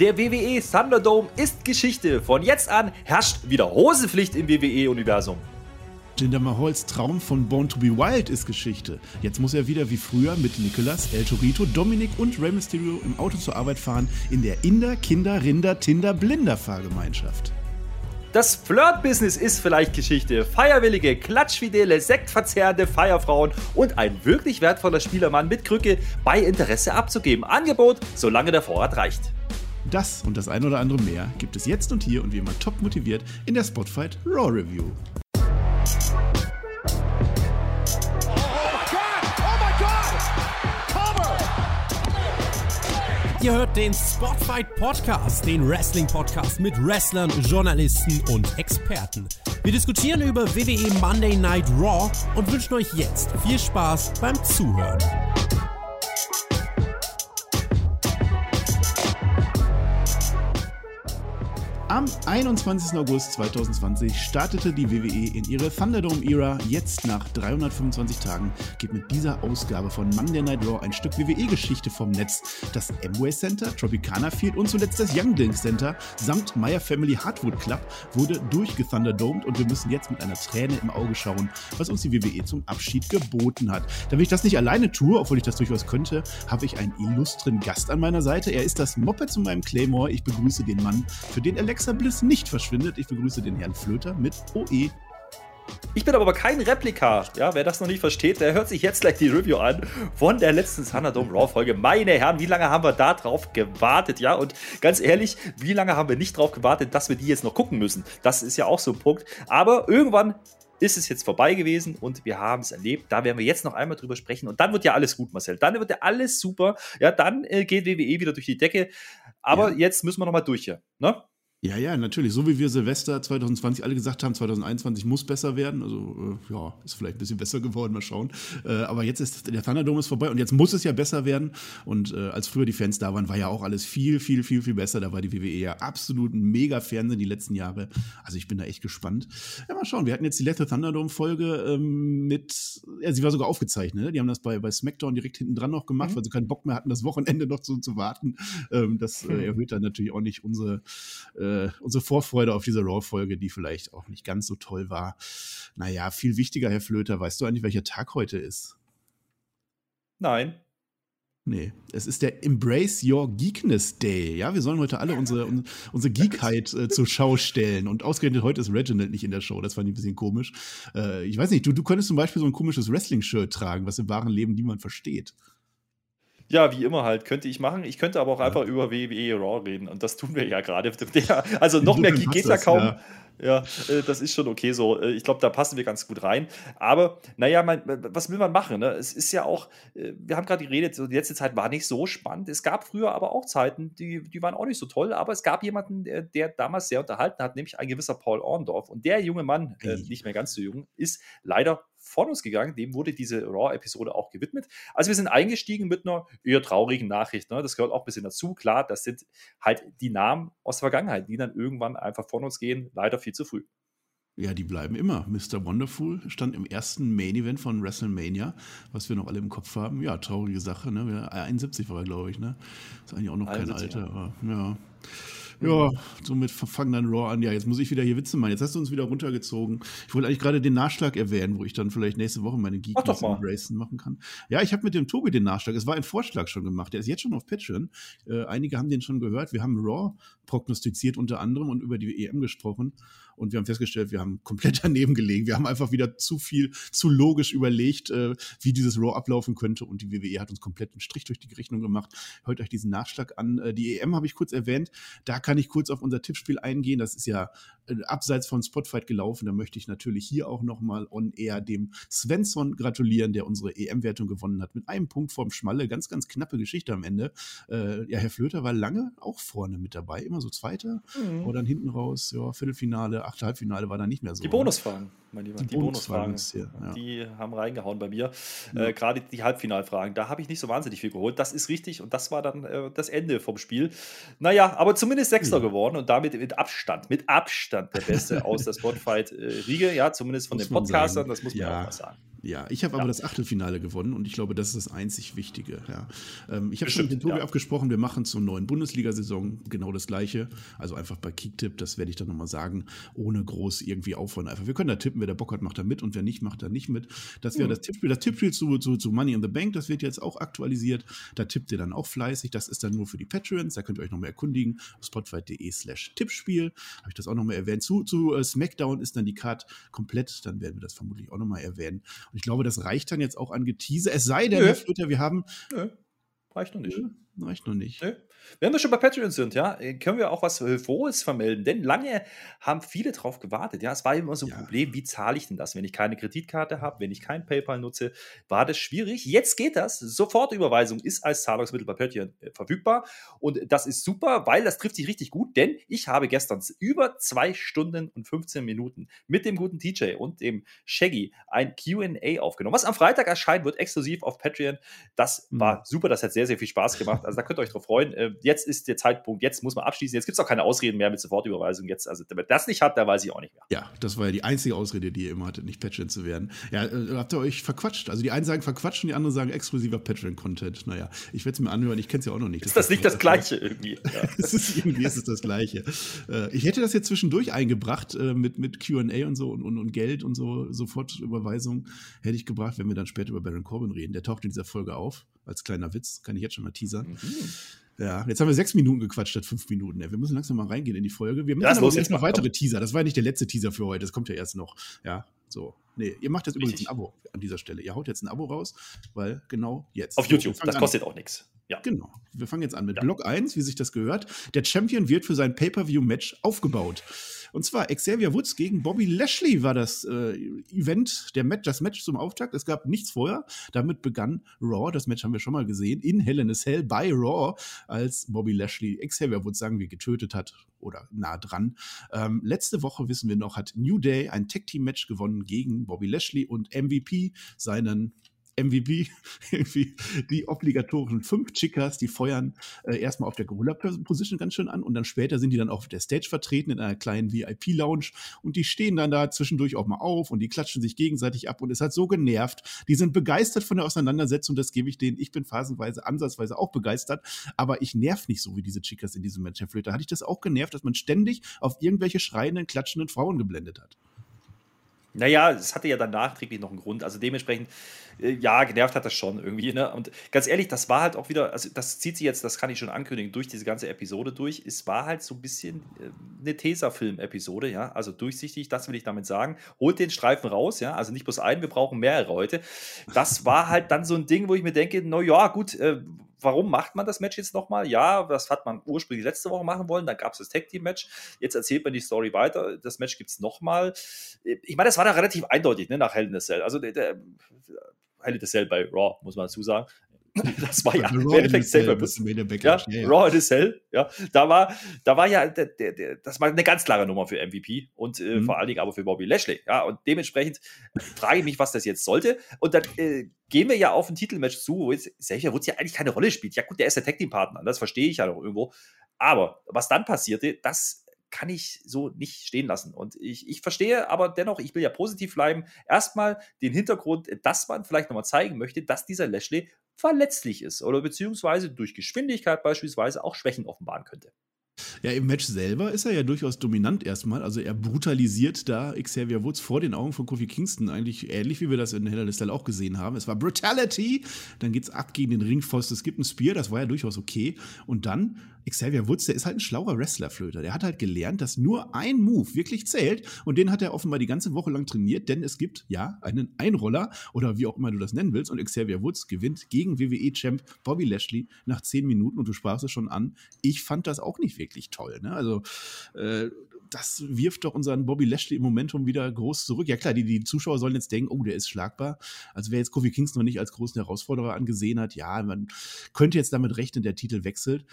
Der WWE Thunderdome ist Geschichte. Von jetzt an herrscht wieder Hosepflicht im WWE-Universum. Jinder Mahals Traum von Born to be Wild ist Geschichte. Jetzt muss er wieder wie früher mit Nicolas, El Torito, Dominik und Rey Mysterio im Auto zur Arbeit fahren in der Inder, Kinder, Rinder, Tinder, Blinder Fahrgemeinschaft. Das Flirt-Business ist vielleicht Geschichte. Feierwillige, klatschfidele, sektverzehrende Feierfrauen und ein wirklich wertvoller Spielermann mit Krücke bei Interesse abzugeben. Angebot, solange der Vorrat reicht. Das und das ein oder andere mehr gibt es jetzt und hier und wie immer top motiviert in der Spotfight Raw Review. Ihr hört den Spotfight Podcast, den Wrestling Podcast mit Wrestlern, Journalisten und Experten. Wir diskutieren über WWE Monday Night Raw und wünschen euch jetzt viel Spaß beim Zuhören. Am 21. August 2020 startete die WWE in ihre Thunderdome-Ära. Jetzt nach 325 Tagen geht mit dieser Ausgabe von Monday Night Raw ein Stück WWE-Geschichte vom Netz. Das Amway Center, Tropicana Field und zuletzt das Young Dink Center samt Meyer Family Hardwood Club wurde durchgethunderdomed und wir müssen jetzt mit einer Träne im Auge schauen, was uns die WWE zum Abschied geboten hat. Damit ich das nicht alleine tue, obwohl ich das durchaus könnte, habe ich einen illustren Gast an meiner Seite. Er ist das Moped zu meinem Claymore. Ich begrüße den Mann, für den Alexa Alexa Bliss nicht verschwindet. Ich begrüße den Herrn Flöter mit OE. Ich bin aber kein Replika. Ja, wer das noch nicht versteht, der hört sich jetzt gleich die Review an von der letzten Thunderdome Raw Folge. Meine Herren, wie lange haben wir da drauf gewartet? Ja, und ganz ehrlich, wie lange haben wir nicht drauf gewartet, dass wir die jetzt noch gucken müssen? Das ist ja auch so ein Punkt. Aber irgendwann ist es jetzt vorbei gewesen und wir haben es erlebt. Da werden wir jetzt noch einmal drüber sprechen und dann wird ja alles gut, Marcel. Dann wird ja alles super. Ja, dann äh, geht WWE wieder durch die Decke. Aber ja. jetzt müssen wir noch mal durch hier. Ne? Ja, ja, natürlich. So wie wir Silvester 2020 alle gesagt haben, 2021 muss besser werden. Also, äh, ja, ist vielleicht ein bisschen besser geworden, mal schauen. Äh, aber jetzt ist der Thunderdome ist vorbei und jetzt muss es ja besser werden. Und äh, als früher die Fans da waren, war ja auch alles viel, viel, viel, viel besser. Da war die WWE ja absolut ein mega Fernsehen die letzten Jahre. Also, ich bin da echt gespannt. Ja, mal schauen. Wir hatten jetzt die letzte Thunderdome-Folge ähm, mit, ja, sie war sogar aufgezeichnet. Ne? Die haben das bei, bei SmackDown direkt hinten dran noch gemacht, mhm. weil sie keinen Bock mehr hatten, das Wochenende noch zu, zu warten. Ähm, das äh, erhöht dann natürlich auch nicht unsere äh, unsere Vorfreude auf diese Raw-Folge, die vielleicht auch nicht ganz so toll war. Naja, viel wichtiger, Herr Flöter, weißt du eigentlich, welcher Tag heute ist? Nein. Nee, es ist der Embrace Your Geekness Day. Ja, wir sollen heute alle unsere, unsere Geekheit äh, zur Schau stellen. Und ausgerechnet heute ist Reginald nicht in der Show. Das fand ich ein bisschen komisch. Äh, ich weiß nicht, du, du könntest zum Beispiel so ein komisches Wrestling-Shirt tragen, was im wahren Leben niemand versteht. Ja, wie immer halt, könnte ich machen. Ich könnte aber auch ja. einfach über WWE Raw reden und das tun wir ja gerade. Also noch mehr geht ja kaum. Ja. Ja, äh, das ist schon okay so. Äh, ich glaube, da passen wir ganz gut rein. Aber, naja, mein, was will man machen? Ne? Es ist ja auch, äh, wir haben gerade geredet, so die letzte Zeit war nicht so spannend. Es gab früher aber auch Zeiten, die, die waren auch nicht so toll. Aber es gab jemanden, der, der damals sehr unterhalten hat, nämlich ein gewisser Paul Orndorff. Und der junge Mann, äh, nicht mehr ganz so jung, ist leider von uns gegangen. Dem wurde diese Raw-Episode auch gewidmet. Also wir sind eingestiegen mit einer eher traurigen Nachricht. Ne? Das gehört auch ein bisschen dazu. Klar, das sind halt die Namen aus der Vergangenheit, die dann irgendwann einfach von uns gehen. Leider viel zu früh. Ja, die bleiben immer. Mr. Wonderful stand im ersten Main Event von WrestleMania, was wir noch alle im Kopf haben. Ja, traurige Sache. Ne? 71 war er, glaube ich. Ne? Ist eigentlich auch noch kein Alter. Ja. Aber, ja. Ja, somit fangen dann Raw an. Ja, jetzt muss ich wieder hier Witze machen. Jetzt hast du uns wieder runtergezogen. Ich wollte eigentlich gerade den Nachschlag erwähnen, wo ich dann vielleicht nächste Woche meine Geekness Racing machen kann. Ja, ich habe mit dem Tobi den Nachschlag. Es war ein Vorschlag schon gemacht. Der ist jetzt schon auf Patreon. Äh, einige haben den schon gehört. Wir haben Raw prognostiziert unter anderem und über die EM gesprochen. Und wir haben festgestellt, wir haben komplett daneben gelegen. Wir haben einfach wieder zu viel, zu logisch überlegt, äh, wie dieses Raw ablaufen könnte. Und die WWE hat uns komplett einen Strich durch die Rechnung gemacht. Hört euch diesen Nachschlag an. Äh, die EM habe ich kurz erwähnt. Da kann ich kurz auf unser Tippspiel eingehen. Das ist ja äh, abseits von Spotfight gelaufen. Da möchte ich natürlich hier auch nochmal on air dem Svensson gratulieren, der unsere EM-Wertung gewonnen hat. Mit einem Punkt vorm Schmalle. Ganz, ganz knappe Geschichte am Ende. Äh, ja, Herr Flöter war lange auch vorne mit dabei. Immer so Zweiter. Mhm. Und dann hinten raus, ja, Viertelfinale, achte Halbfinale war da nicht mehr so. Die Bonusfragen, mein Lieber. Die, die Bonusfragen, Bonusfragen hier, ja. die haben reingehauen bei mir. Ja. Äh, Gerade die Halbfinalfragen, da habe ich nicht so wahnsinnig viel geholt. Das ist richtig und das war dann äh, das Ende vom Spiel. Naja, aber zumindest Sechster ja. geworden und damit mit Abstand, mit Abstand der Beste aus der Spotfight-Riege, ja, zumindest von muss den Podcastern, das muss man auch mal sagen. Ja, ich habe ja. aber das Achtelfinale gewonnen und ich glaube, das ist das einzig Wichtige. Ja. Ähm, ich habe schon mit dem Tobi ja. abgesprochen, wir machen zur neuen Bundesliga-Saison genau das Gleiche. Also einfach bei Kicktipp, das werde ich dann nochmal sagen, ohne groß irgendwie aufwand. Einfach, wir können da tippen, wer der Bock hat, macht da mit und wer nicht, macht da nicht mit. Das wäre mhm. das Tippspiel. Das Tippspiel zu, zu, zu Money in the Bank, das wird jetzt auch aktualisiert. Da tippt ihr dann auch fleißig. Das ist dann nur für die Patreons. Da könnt ihr euch nochmal erkundigen. Spotify.de slash Tippspiel. Habe ich das auch nochmal erwähnt. Zu, zu uh, SmackDown ist dann die Card komplett. Dann werden wir das vermutlich auch nochmal erwähnen. Und ich glaube, das reicht dann jetzt auch an Getease. Es sei denn, Nö. Herr Flöter, wir haben. Nö. Reicht noch nicht. Nö. Reicht noch nicht. Nö. Wenn wir schon bei Patreon sind, ja, äh, können wir auch was äh, Frohes vermelden. Denn lange haben viele darauf gewartet. Ja, es war immer so ein ja. Problem, wie zahle ich denn das, wenn ich keine Kreditkarte habe, wenn ich kein PayPal nutze, war das schwierig. Jetzt geht das. Sofortüberweisung ist als Zahlungsmittel bei Patreon äh, verfügbar. Und das ist super, weil das trifft sich richtig gut, denn ich habe gestern über zwei Stunden und 15 Minuten mit dem guten TJ und dem Shaggy ein QA aufgenommen. Was am Freitag erscheint, wird exklusiv auf Patreon. Das mhm. war super, das hat sehr, sehr viel Spaß gemacht. Also da könnt ihr euch drauf freuen jetzt ist der Zeitpunkt, jetzt muss man abschließen. Jetzt gibt es auch keine Ausreden mehr mit Sofortüberweisung. Jetzt, also wer das nicht hat, da weiß ich auch nicht mehr. Ja, das war ja die einzige Ausrede, die ihr immer hattet, nicht Patreon zu werden. Ja, äh, habt ihr euch verquatscht? Also die einen sagen verquatscht und die anderen sagen exklusiver Patreon-Content. Naja, ich werde es mir anhören, ich kenne es ja auch noch nicht. Ist das, das nicht das Gleiche irgendwie? Ja. es ist, irgendwie ist es das Gleiche. Äh, ich hätte das jetzt zwischendurch eingebracht äh, mit, mit QA und so und, und, und Geld und so, Sofortüberweisung hätte ich gebracht, wenn wir dann später über Baron Corbin reden. Der taucht in dieser Folge auf, als kleiner Witz, kann ich jetzt schon mal teasern. Mhm. Ja, jetzt haben wir sechs Minuten gequatscht statt fünf Minuten. Wir müssen langsam mal reingehen in die Folge. Wir machen aber jetzt noch weitere Teaser. Das war ja nicht der letzte Teaser für heute. Das kommt ja erst noch. Ja, so. Nee, ihr macht jetzt übrigens ein Abo an dieser Stelle. Ihr haut jetzt ein Abo raus, weil genau jetzt. Auf YouTube. Das kostet an. auch nichts. Ja. Genau. Wir fangen jetzt an mit ja. Block 1, wie sich das gehört. Der Champion wird für sein Pay-Per-View-Match aufgebaut. Und zwar Xavier Woods gegen Bobby Lashley war das äh, Event, der Match, das Match zum Auftakt. Es gab nichts vorher. Damit begann Raw. Das Match haben wir schon mal gesehen in Hell in a Cell bei Raw, als Bobby Lashley Xavier Woods, sagen wir, getötet hat oder nah dran. Ähm, letzte Woche wissen wir noch, hat New Day ein Tag Team Match gewonnen gegen Bobby Lashley und MVP seinen MVP, irgendwie die obligatorischen fünf Chicas, die feuern äh, erstmal auf der Gorilla-Position ganz schön an und dann später sind die dann auf der Stage vertreten in einer kleinen VIP-Lounge und die stehen dann da zwischendurch auch mal auf und die klatschen sich gegenseitig ab und es hat so genervt. Die sind begeistert von der Auseinandersetzung, das gebe ich denen. Ich bin phasenweise, ansatzweise auch begeistert, aber ich nerv nicht so wie diese Chicas in diesem Match. Herr hatte ich das auch genervt, dass man ständig auf irgendwelche schreienden, klatschenden Frauen geblendet hat. Naja, es hatte ja dann nachträglich noch einen Grund. Also dementsprechend, äh, ja, genervt hat das schon irgendwie. Ne? Und ganz ehrlich, das war halt auch wieder, also das zieht sich jetzt, das kann ich schon ankündigen, durch diese ganze Episode durch. Es war halt so ein bisschen äh, eine Tesafilm-Episode, ja. Also durchsichtig, das will ich damit sagen. Holt den Streifen raus, ja. Also nicht bloß einen, wir brauchen mehrere heute. Das war halt dann so ein Ding, wo ich mir denke, na ja, gut, äh, warum macht man das Match jetzt nochmal? Ja, das hat man ursprünglich letzte Woche machen wollen, dann gab es das Tag Team Match. Jetzt erzählt man die Story weiter. Das Match gibt es nochmal. Ich meine, das war da relativ eindeutig ne, nach Hell in a Cell. Also der, der Hell in a Cell bei Raw, muss man dazu sagen. Das war ja im Endeffekt selber. Ja, ja, Raw in a Cell, ja. Da war, da war ja, der, der, der, das war eine ganz klare Nummer für MVP und äh, mhm. vor allen Dingen aber für Bobby Lashley. Ja, und dementsprechend frage ich mich, was das jetzt sollte. Und dann äh, gehen wir ja auf ein Titelmatch zu, wo jetzt Xavier Woods ja eigentlich keine Rolle spielt. Ja, gut, der ist der Tag Team Partner, das verstehe ich ja noch irgendwo. Aber was dann passierte, das kann ich so nicht stehen lassen. Und ich, ich verstehe aber dennoch, ich will ja positiv bleiben, erstmal den Hintergrund, dass man vielleicht nochmal zeigen möchte, dass dieser Lashley verletzlich ist oder beziehungsweise durch Geschwindigkeit beispielsweise auch Schwächen offenbaren könnte. Ja, im Match selber ist er ja durchaus dominant erstmal. Also er brutalisiert da Xavier Woods vor den Augen von Kofi Kingston. Eigentlich ähnlich, wie wir das in Hell in auch gesehen haben. Es war Brutality. Dann geht's ab gegen den Ringpfosten. Es gibt ein Spear, das war ja durchaus okay. Und dann Xavier Woods, der ist halt ein schlauer Wrestlerflöter. Der hat halt gelernt, dass nur ein Move wirklich zählt. Und den hat er offenbar die ganze Woche lang trainiert, denn es gibt, ja, einen Einroller oder wie auch immer du das nennen willst. Und Xavier Woods gewinnt gegen WWE-Champ Bobby Lashley nach zehn Minuten. Und du sprachst es schon an. Ich fand das auch nicht wirklich toll. Ne? Also, äh, das wirft doch unseren Bobby Lashley im Momentum wieder groß zurück. Ja klar, die, die Zuschauer sollen jetzt denken, oh, der ist schlagbar. Also wer jetzt Kofi Kingston noch nicht als großen Herausforderer angesehen hat, ja, man könnte jetzt damit rechnen, der Titel wechselt.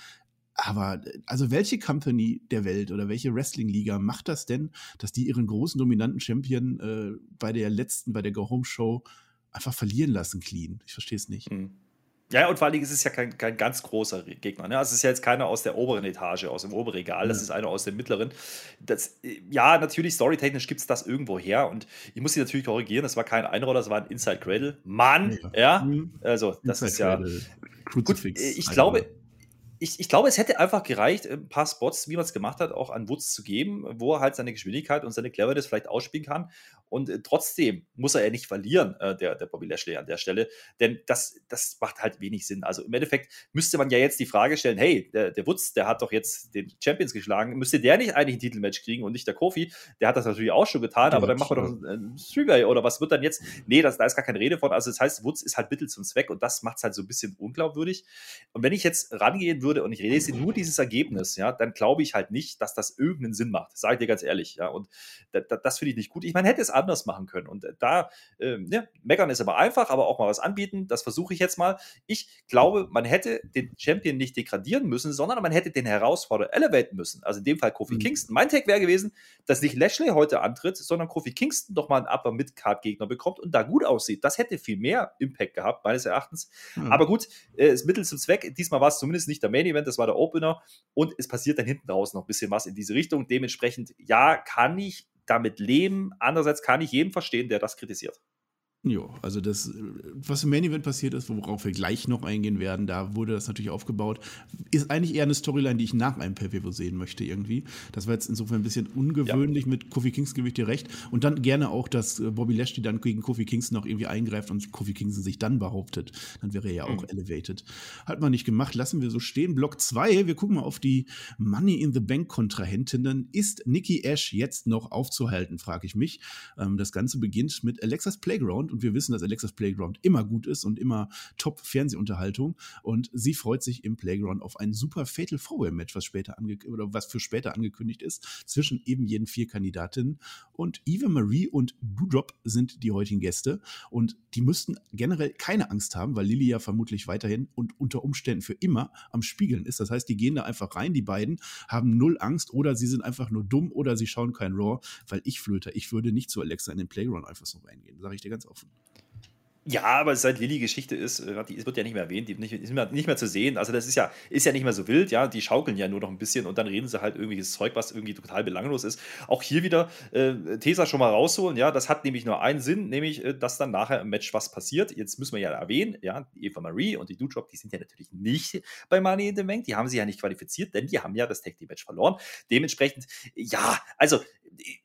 Aber also welche Company der Welt oder welche Wrestling-Liga macht das denn, dass die ihren großen dominanten Champion äh, bei der letzten, bei der Go Home Show einfach verlieren lassen, clean? Ich verstehe es nicht. Hm. Ja, und vor allen Dingen ist es ja kein, kein ganz großer Gegner. Ne? Also es ist ja jetzt keiner aus der oberen Etage, aus dem oberen Regal, das ist einer aus der mittleren. Das, ja, natürlich, storytechnisch gibt es das irgendwo her und ich muss sie natürlich korrigieren, das war kein Einroller, das war ein Inside Cradle. Mann, ja, ja? Mhm. also das Inside ist ja. Gut, ich glaube, ich, ich glaube, es hätte einfach gereicht, ein paar Spots, wie man es gemacht hat, auch an Woods zu geben, wo er halt seine Geschwindigkeit und seine Cleverness vielleicht ausspielen kann. Und äh, trotzdem muss er ja nicht verlieren, äh, der, der Bobby Lashley an der Stelle. Denn das, das macht halt wenig Sinn. Also im Endeffekt müsste man ja jetzt die Frage stellen: hey, der, der Woods, der hat doch jetzt den Champions geschlagen, müsste der nicht eigentlich ein Titelmatch kriegen und nicht der Kofi? Der hat das natürlich auch schon getan, ja, aber dann machen wir doch ein, ein Three-Way oder was wird dann jetzt? Nee, das, da ist gar keine Rede von. Also das heißt, Woods ist halt Mittel zum Zweck und das macht es halt so ein bisschen unglaubwürdig. Und wenn ich jetzt rangehen würde, würde und ich lese nur dieses Ergebnis, ja, dann glaube ich halt nicht, dass das irgendeinen Sinn macht. Sage ich dir ganz ehrlich, ja. Und da, da, das finde ich nicht gut. Ich meine, hätte es anders machen können. Und äh, da, äh, ne, meckern ist aber einfach, aber auch mal was anbieten, das versuche ich jetzt mal. Ich glaube, man hätte den Champion nicht degradieren müssen, sondern man hätte den Herausforderer elevaten müssen. Also in dem Fall Kofi mhm. Kingston. Mein Tag wäre gewesen, dass nicht Lashley heute antritt, sondern Kofi Kingston doch mal einen Upper Mid-Card-Gegner bekommt und da gut aussieht. Das hätte viel mehr Impact gehabt, meines Erachtens. Mhm. Aber gut, äh, ist Mittel zum Zweck. Diesmal war es zumindest nicht der Main Event, das war der Opener und es passiert dann hinten raus noch ein bisschen was in diese Richtung. Dementsprechend, ja, kann ich damit leben. Andererseits kann ich jedem verstehen, der das kritisiert. Ja, also das, was im Main Event passiert ist, worauf wir gleich noch eingehen werden, da wurde das natürlich aufgebaut, ist eigentlich eher eine Storyline, die ich nach einem pay sehen möchte irgendwie. Das war jetzt insofern ein bisschen ungewöhnlich ja. mit Kofi Kingston, gebe dir recht. Und dann gerne auch, dass äh, Bobby Lashley dann gegen Kofi Kingston noch irgendwie eingreift und Kofi Kingston sich dann behauptet. Dann wäre er ja auch mhm. elevated. Hat man nicht gemacht, lassen wir so stehen. Block 2, wir gucken mal auf die Money in the Bank Kontrahentinnen. Ist Nikki Ash jetzt noch aufzuhalten, frage ich mich. Ähm, das Ganze beginnt mit Alexas Playground und wir wissen, dass Alexas Playground immer gut ist und immer Top-Fernsehunterhaltung. Und sie freut sich im Playground auf ein super Fatal Four-Way-Match, was später oder was für später angekündigt ist, zwischen eben jeden vier Kandidatinnen. Und Eva Marie und Doudrop sind die heutigen Gäste. Und die müssten generell keine Angst haben, weil Lilly ja vermutlich weiterhin und unter Umständen für immer am Spiegeln ist. Das heißt, die gehen da einfach rein, die beiden haben null Angst oder sie sind einfach nur dumm oder sie schauen kein Raw, weil ich Flöter, ich würde nicht zu Alexa in den Playground einfach so reingehen, sage ich dir ganz offen. Ja, aber seit Lilly Geschichte ist, äh, die wird ja nicht mehr erwähnt, die ist nicht mehr, nicht mehr zu sehen. Also das ist ja, ist ja nicht mehr so wild, ja. Die schaukeln ja nur noch ein bisschen und dann reden sie halt irgendwelches Zeug, was irgendwie total belanglos ist. Auch hier wieder äh, Tesa schon mal rausholen, ja. Das hat nämlich nur einen Sinn, nämlich, äh, dass dann nachher im Match was passiert. Jetzt müssen wir ja erwähnen, ja, Eva Marie und die Dudrop, die sind ja natürlich nicht bei Money in the Bank. Die haben sie ja nicht qualifiziert, denn die haben ja das Tag Team Match verloren. Dementsprechend, ja, also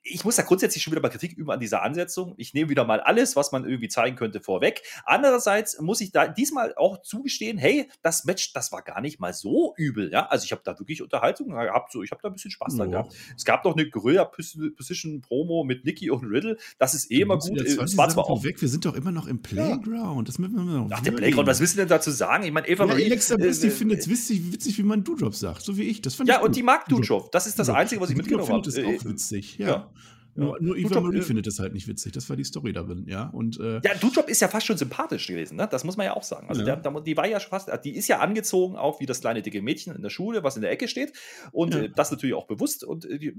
ich muss da grundsätzlich schon wieder mal Kritik üben an dieser Ansetzung. Ich nehme wieder mal alles, was man irgendwie zeigen könnte, vorweg. Andererseits muss ich da diesmal auch zugestehen, hey, das Match, das war gar nicht mal so übel. Ja? Also ich habe da wirklich Unterhaltung gehabt, so, ich habe da ein bisschen Spaß oh. dran gehabt. Es gab noch eine Guerilla Position Promo mit Nicky und Riddle. Das ist eh immer gut. Es war zwar auch weg, wir sind doch immer noch im Playground. Das müssen wir noch Ach, der Playground, was willst du denn dazu sagen? Ich meine, Eva ja, Marie. Alexa Bliss, äh, findet es witzig, witzig, wie man Doodrop sagt, so wie ich. Das fand ja, und die mag Doodrop. Das ist das Einzige, was ich mitgenommen habe. Das ist auch witzig, ja. ja. Nur, nur Eva Marie äh, findet das halt nicht witzig. Das war die Story darin, ja. Und, äh, ja, Dujob ist ja fast schon sympathisch gewesen, ne? Das muss man ja auch sagen. Also ja. Der, der, die war ja fast, die ist ja angezogen, auch wie das kleine dicke Mädchen in der Schule, was in der Ecke steht. Und ja. äh, das natürlich auch bewusst. Und äh,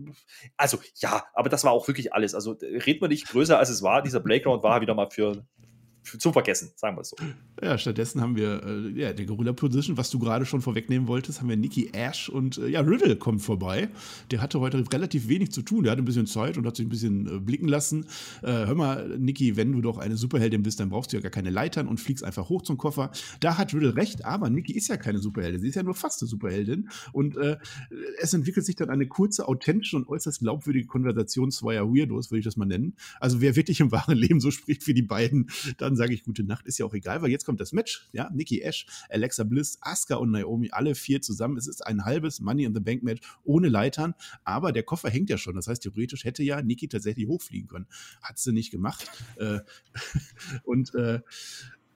also ja, aber das war auch wirklich alles. Also red man nicht größer als es war. Dieser Playground war wieder mal für zu vergessen, sagen wir es so. Ja, stattdessen haben wir äh, ja, der Gorilla Position, was du gerade schon vorwegnehmen wolltest, haben wir Nikki Ash und äh, ja, Riddle kommt vorbei. Der hatte heute relativ wenig zu tun. Der hatte ein bisschen Zeit und hat sich ein bisschen äh, blicken lassen. Äh, hör mal, Nikki, wenn du doch eine Superheldin bist, dann brauchst du ja gar keine Leitern und fliegst einfach hoch zum Koffer. Da hat Riddle recht, aber Nikki ist ja keine Superheldin. Sie ist ja nur fast eine Superheldin. Und äh, es entwickelt sich dann eine kurze, authentische und äußerst glaubwürdige Konversation zweier Weirdos, würde ich das mal nennen. Also wer wirklich im wahren Leben so spricht wie die beiden, dann sage ich gute Nacht, ist ja auch egal, weil jetzt kommt das Match, ja, Nikki Ash, Alexa Bliss, Asuka und Naomi, alle vier zusammen. Es ist ein halbes Money in the Bank Match ohne Leitern, aber der Koffer hängt ja schon. Das heißt, theoretisch hätte ja Nikki tatsächlich hochfliegen können. Hat sie nicht gemacht. Äh, und äh,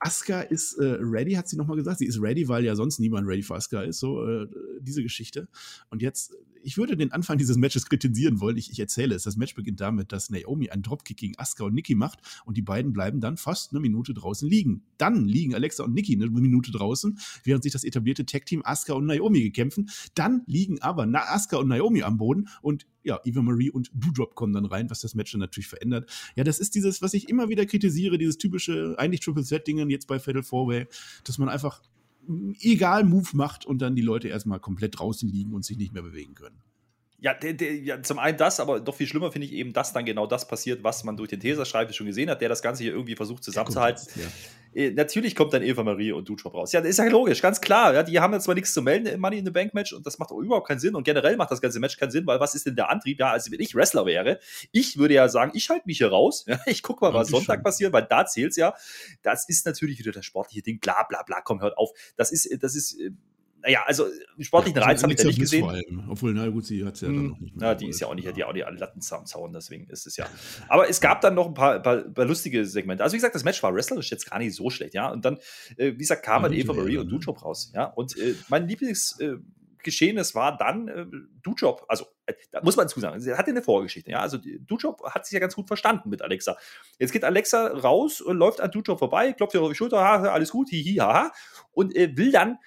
Asuka ist äh, ready, hat sie nochmal gesagt. Sie ist ready, weil ja sonst niemand ready für Asuka ist. So, äh, diese Geschichte. Und jetzt ich würde den Anfang dieses Matches kritisieren wollen. Ich, ich erzähle es. Das Match beginnt damit, dass Naomi einen Dropkick gegen Asuka und Nikki macht und die beiden bleiben dann fast eine Minute draußen liegen. Dann liegen Alexa und Nikki eine Minute draußen, während sich das etablierte Tag-Team Asuka und Naomi gekämpfen. Dann liegen aber Asuka und Naomi am Boden und ja, Eva Marie und Doudrop kommen dann rein, was das Match dann natürlich verändert. Ja, das ist dieses, was ich immer wieder kritisiere, dieses typische, eigentlich Triple Threat-Dingen jetzt bei Fatal Four Way, dass man einfach egal Move macht und dann die Leute erstmal komplett draußen liegen und sich nicht mehr bewegen können. Ja, der, der, ja, zum einen das, aber doch viel schlimmer finde ich eben, dass dann genau das passiert, was man durch den Teserschreibe schon gesehen hat, der das Ganze hier irgendwie versucht zusammenzuhalten. Ja, natürlich kommt dann Eva Marie und Dutrop raus. Ja, das ist ja logisch, ganz klar. Ja, die haben jetzt zwar nichts zu melden im Money in the Bank Match und das macht auch überhaupt keinen Sinn. Und generell macht das ganze Match keinen Sinn, weil was ist denn der Antrieb? Ja, also wenn ich Wrestler wäre, ich würde ja sagen, ich halte mich hier raus. Ja, ich gucke mal, was Sonntag schon. passiert, weil da zählt's ja. Das ist natürlich wieder das sportliche Ding. Bla, bla, bla, komm, hört auf. Das ist, das ist äh, naja, also sportlichen ja, Reiz habe ich ja nicht gesehen. Obwohl, na gut, sie hat es ja hm, dann noch nicht mehr. Ja, die ist ja auch nicht, ja. die auch die Latten am Zaun, deswegen ist es ja. Aber es gab dann noch ein paar, paar, paar, lustige Segmente. Also, wie gesagt, das Match war wrestlerisch jetzt gar nicht so schlecht, ja. Und dann, äh, wie gesagt, kamen Eva Marie und Dujob raus, ja. Und äh, mein Lieblingsgeschehen, äh, war dann äh, Dujob, also äh, da muss man dazu sagen, sie hatte eine Vorgeschichte, ja. Also Dujob hat sich ja ganz gut verstanden mit Alexa. Jetzt geht Alexa raus und läuft an Dujob vorbei, klopft ihr auf die Schulter, ha, alles gut, hihi, haha, und äh, will dann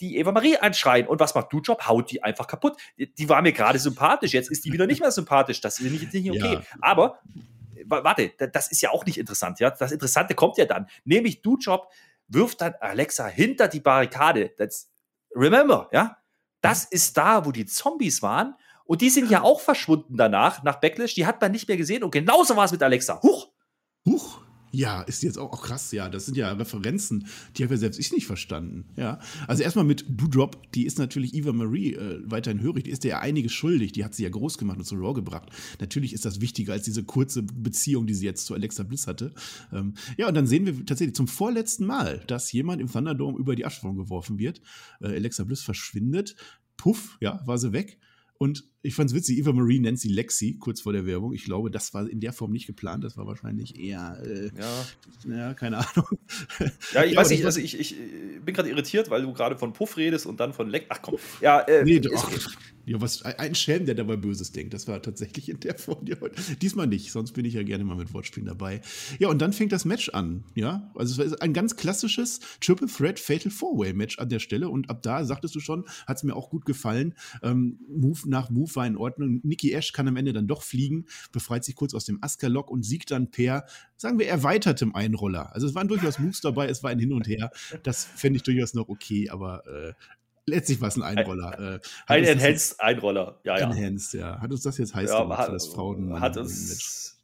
die Eva Marie anschreien. Und was macht du Job? Haut die einfach kaputt. Die war mir gerade sympathisch. Jetzt ist die wieder nicht mehr sympathisch. Das ist nicht, nicht okay. Ja. Aber warte, das ist ja auch nicht interessant. Ja? Das Interessante kommt ja dann. Nämlich du Job wirft dann Alexa hinter die Barrikade. Das, remember, ja? Das ist da, wo die Zombies waren. Und die sind ja auch verschwunden danach, nach Backlash. Die hat man nicht mehr gesehen. Und genauso war es mit Alexa. Huch! Huch! Ja, ist jetzt auch, auch, krass, ja. Das sind ja Referenzen, die habe ja selbst ich nicht verstanden. Ja. Also erstmal mit Doudrop, die ist natürlich Eva Marie äh, weiterhin hörig, die ist ja einiges schuldig, die hat sie ja groß gemacht und zu Raw gebracht. Natürlich ist das wichtiger als diese kurze Beziehung, die sie jetzt zu Alexa Bliss hatte. Ähm, ja, und dann sehen wir tatsächlich zum vorletzten Mal, dass jemand im Thunderdome über die Aschform geworfen wird. Äh, Alexa Bliss verschwindet. Puff, ja, war sie weg. Und ich fand es witzig, Eva Marie nennt sie Lexi, kurz vor der Werbung. Ich glaube, das war in der Form nicht geplant. Das war wahrscheinlich eher, äh, ja. ja, keine Ahnung. Ja, ich ja, weiß nicht, also ich, ich bin gerade irritiert, weil du gerade von Puff redest und dann von Leck. Ach komm, ja, äh, nee, doch. Ja, was, ein Schelm, der dabei Böses denkt. Das war tatsächlich in der Form. Ja, diesmal nicht, sonst bin ich ja gerne mal mit Wortspielen dabei. Ja, und dann fängt das Match an. Ja, also es war ein ganz klassisches Triple Threat Fatal Four-Way Match an der Stelle. Und ab da, sagtest du schon, hat es mir auch gut gefallen. Ähm, Move nach Move war in Ordnung. Nikki Ash kann am Ende dann doch fliegen, befreit sich kurz aus dem Asker-Lock und siegt dann per, sagen wir, erweitertem Einroller. Also es waren durchaus Moves dabei, es war ein Hin und Her. Das fände ich durchaus noch okay, aber äh, letztlich war es ein Einroller. Äh, ein Enhanced Einroller, ja, ja. Enhanced, ja. Hat uns das jetzt heiß ja, gemacht, hat, das Frauen Hat uns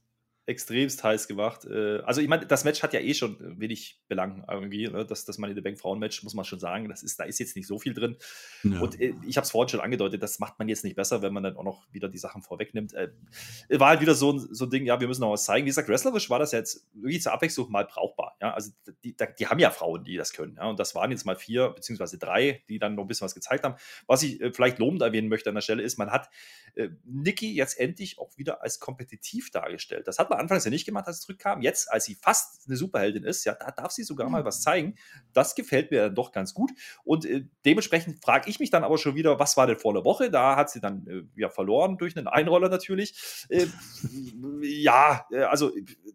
extremst heiß gemacht. Äh, also ich meine, das Match hat ja eh schon wenig Belang irgendwie. Ne? Das, das Money the Bank Frauen-Match, muss man schon sagen. Das ist, da ist jetzt nicht so viel drin. Ja. Und äh, ich habe es vorhin schon angedeutet, das macht man jetzt nicht besser, wenn man dann auch noch wieder die Sachen vorwegnimmt. Äh, war halt wieder so ein, so ein Ding, ja, wir müssen noch was zeigen. Wie gesagt, wrestlerisch war das jetzt wirklich zur Abwechslung mal brauchbar. Ja? Also die, die haben ja Frauen, die das können. Ja? Und das waren jetzt mal vier, beziehungsweise drei, die dann noch ein bisschen was gezeigt haben. Was ich äh, vielleicht lobend erwähnen möchte an der Stelle ist, man hat äh, Nikki jetzt endlich auch wieder als kompetitiv dargestellt. Das hat man anfangs ja nicht gemacht, als es zurückkam. Jetzt, als sie fast eine Superheldin ist, ja, da darf sie sogar mal was zeigen. Das gefällt mir dann doch ganz gut. Und äh, dementsprechend frage ich mich dann aber schon wieder, was war denn vor der Woche? Da hat sie dann äh, ja verloren durch einen Einroller natürlich. Äh, ja, also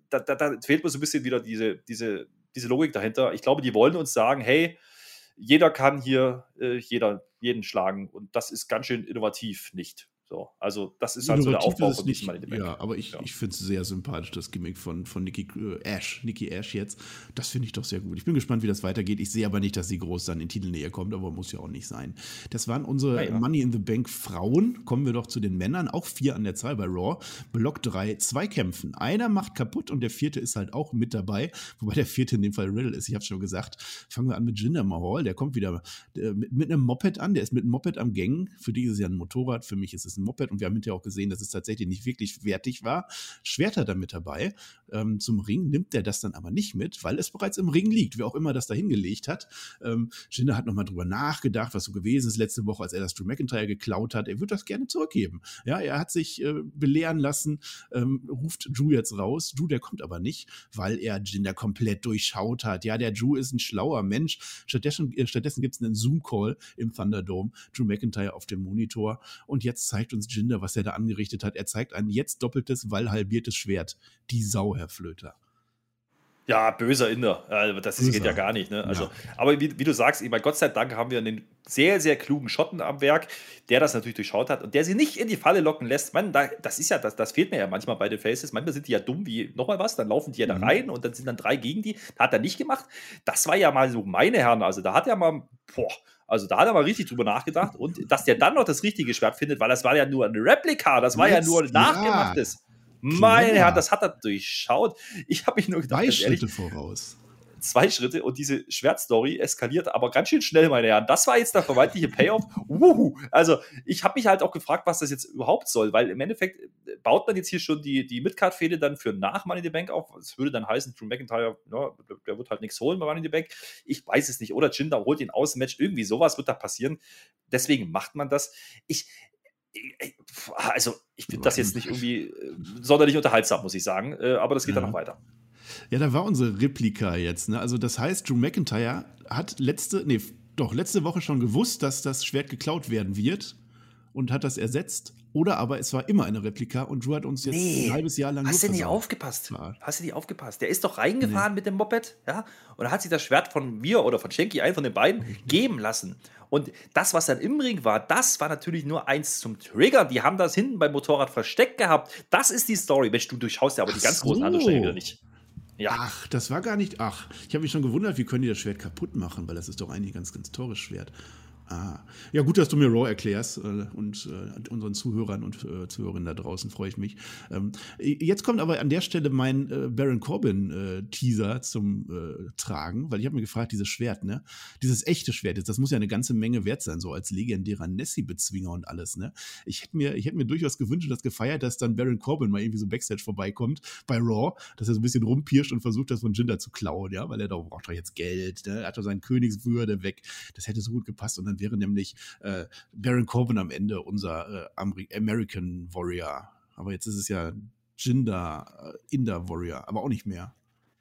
da, da, da, fehlt mir so ein bisschen wieder diese, diese, diese Logik dahinter. Ich glaube, die wollen uns sagen, hey, jeder kann hier äh, jeder, jeden schlagen und das ist ganz schön innovativ nicht. So, also das ist halt so der Aufbau von nicht, Ja, aber ich, ja. ich finde es sehr sympathisch, das Gimmick von, von Nikki äh, Ash, Nikki Ash jetzt. Das finde ich doch sehr gut. Ich bin gespannt, wie das weitergeht. Ich sehe aber nicht, dass sie groß dann in Titelnähe kommt, aber muss ja auch nicht sein. Das waren unsere ja, ja. Money in the Bank Frauen. Kommen wir doch zu den Männern. Auch vier an der Zahl bei Raw. Block drei, zwei kämpfen. Einer macht kaputt und der vierte ist halt auch mit dabei. Wobei der vierte in dem Fall Riddle ist. Ich habe schon gesagt. Fangen wir an mit Jinder Mahal. Der kommt wieder äh, mit, mit einem Moped an. Der ist mit einem Moped am Gang. Für die ist es ja ein Motorrad. Für mich ist es ein Moped und wir haben hinterher auch gesehen, dass es tatsächlich nicht wirklich wertig war. Schwerter damit dabei. Ähm, zum Ring nimmt er das dann aber nicht mit, weil es bereits im Ring liegt, wer auch immer das da hingelegt hat. Ähm, Jinder hat nochmal drüber nachgedacht, was so gewesen ist letzte Woche, als er das Drew McIntyre geklaut hat. Er würde das gerne zurückgeben. Ja, er hat sich äh, belehren lassen, ähm, ruft Drew jetzt raus. Drew, der kommt aber nicht, weil er Jinder komplett durchschaut hat. Ja, der Drew ist ein schlauer Mensch. Stattdessen, äh, stattdessen gibt es einen Zoom-Call im Thunderdome. Drew McIntyre auf dem Monitor. Und jetzt zeigt uns Jinder, was er da angerichtet hat. Er zeigt ein jetzt doppeltes, weil halbiertes Schwert. Die Sau, Herr Flöter. Ja, böser Inder. Das böser. geht ja gar nicht. Ne? Also, ja. Aber wie, wie, du sagst, ich Gott sei Dank haben wir einen sehr, sehr klugen Schotten am Werk, der das natürlich durchschaut hat und der sie nicht in die Falle locken lässt. Man, da, das ist ja, das, das fehlt mir ja manchmal bei den Faces. Manchmal sind die ja dumm wie nochmal was, dann laufen die ja mhm. da rein und dann sind dann drei gegen die. Hat er nicht gemacht. Das war ja mal so meine Herren. Also da hat er mal, boah, also da hat er mal richtig drüber nachgedacht und dass der dann noch das richtige Schwert findet, weil das war ja nur ein Replika, das war Jetzt, ja nur nachgemachtes. Ja. Mein Herr, das hat er durchschaut. Ich habe mich nur gedacht, Zwei Schritte ehrlich, voraus. Zwei Schritte und diese Schwertstory eskaliert aber ganz schön schnell, meine Herren. Das war jetzt der vermeintliche Payoff. Uhu. Also, ich habe mich halt auch gefragt, was das jetzt überhaupt soll, weil im Endeffekt baut man jetzt hier schon die, die Midcard-Fehde dann für nach Money in the Bank auf. Das würde dann heißen, Drew McIntyre, ja, der wird halt nichts holen bei Money in the Bank. Ich weiß es nicht. Oder Jinder holt ihn aus dem Match. Irgendwie sowas wird da passieren. Deswegen macht man das. Ich, also ich finde das jetzt nicht irgendwie äh, sonderlich unterhaltsam, muss ich sagen, äh, aber das geht ja. dann noch weiter. Ja, da war unsere Replika jetzt. Ne? Also das heißt, Drew McIntyre hat letzte, nee, doch letzte Woche schon gewusst, dass das Schwert geklaut werden wird und hat das ersetzt. Oder aber es war immer eine Replika und Drew hat uns jetzt nee. ein halbes Jahr lang. Hast du nicht aufgepasst? Ja. Hast du nicht aufgepasst? Der ist doch reingefahren nee. mit dem Moped, ja, und hat sich das Schwert von mir oder von Schenki, einen von den beiden, geben lassen. Und das, was dann im Ring war, das war natürlich nur eins zum Trigger. Die haben das hinten beim Motorrad versteckt gehabt. Das ist die Story. Mensch, du durchschaust ja aber die ganz so. großen wieder nicht. Ja. Ach, das war gar nicht. Ach, ich habe mich schon gewundert, wie können die das Schwert kaputt machen, weil das ist doch eigentlich ein ganz, ganz teures Schwert. Ah. Ja, gut, dass du mir Raw erklärst äh, und äh, unseren Zuhörern und äh, Zuhörerinnen da draußen freue ich mich. Ähm, jetzt kommt aber an der Stelle mein äh, Baron Corbin-Teaser äh, zum äh, Tragen, weil ich habe mir gefragt, dieses Schwert, ne? Dieses echte Schwert, das muss ja eine ganze Menge wert sein, so als legendärer Nessie-Bezwinger und alles, ne? Ich hätte mir, ich hätte mir durchaus gewünscht und das gefeiert, dass dann Baron Corbin mal irgendwie so Backstage vorbeikommt bei Raw, dass er so ein bisschen rumpirscht und versucht, das von Jinder zu klauen, ja, weil er doch braucht doch jetzt Geld, ne? Er hat doch seine Königswürde weg. Das hätte so gut gepasst und dann wäre nämlich äh, Baron Corbin am Ende unser äh, American Warrior. Aber jetzt ist es ja Jinder, äh, Inder Warrior, aber auch nicht mehr.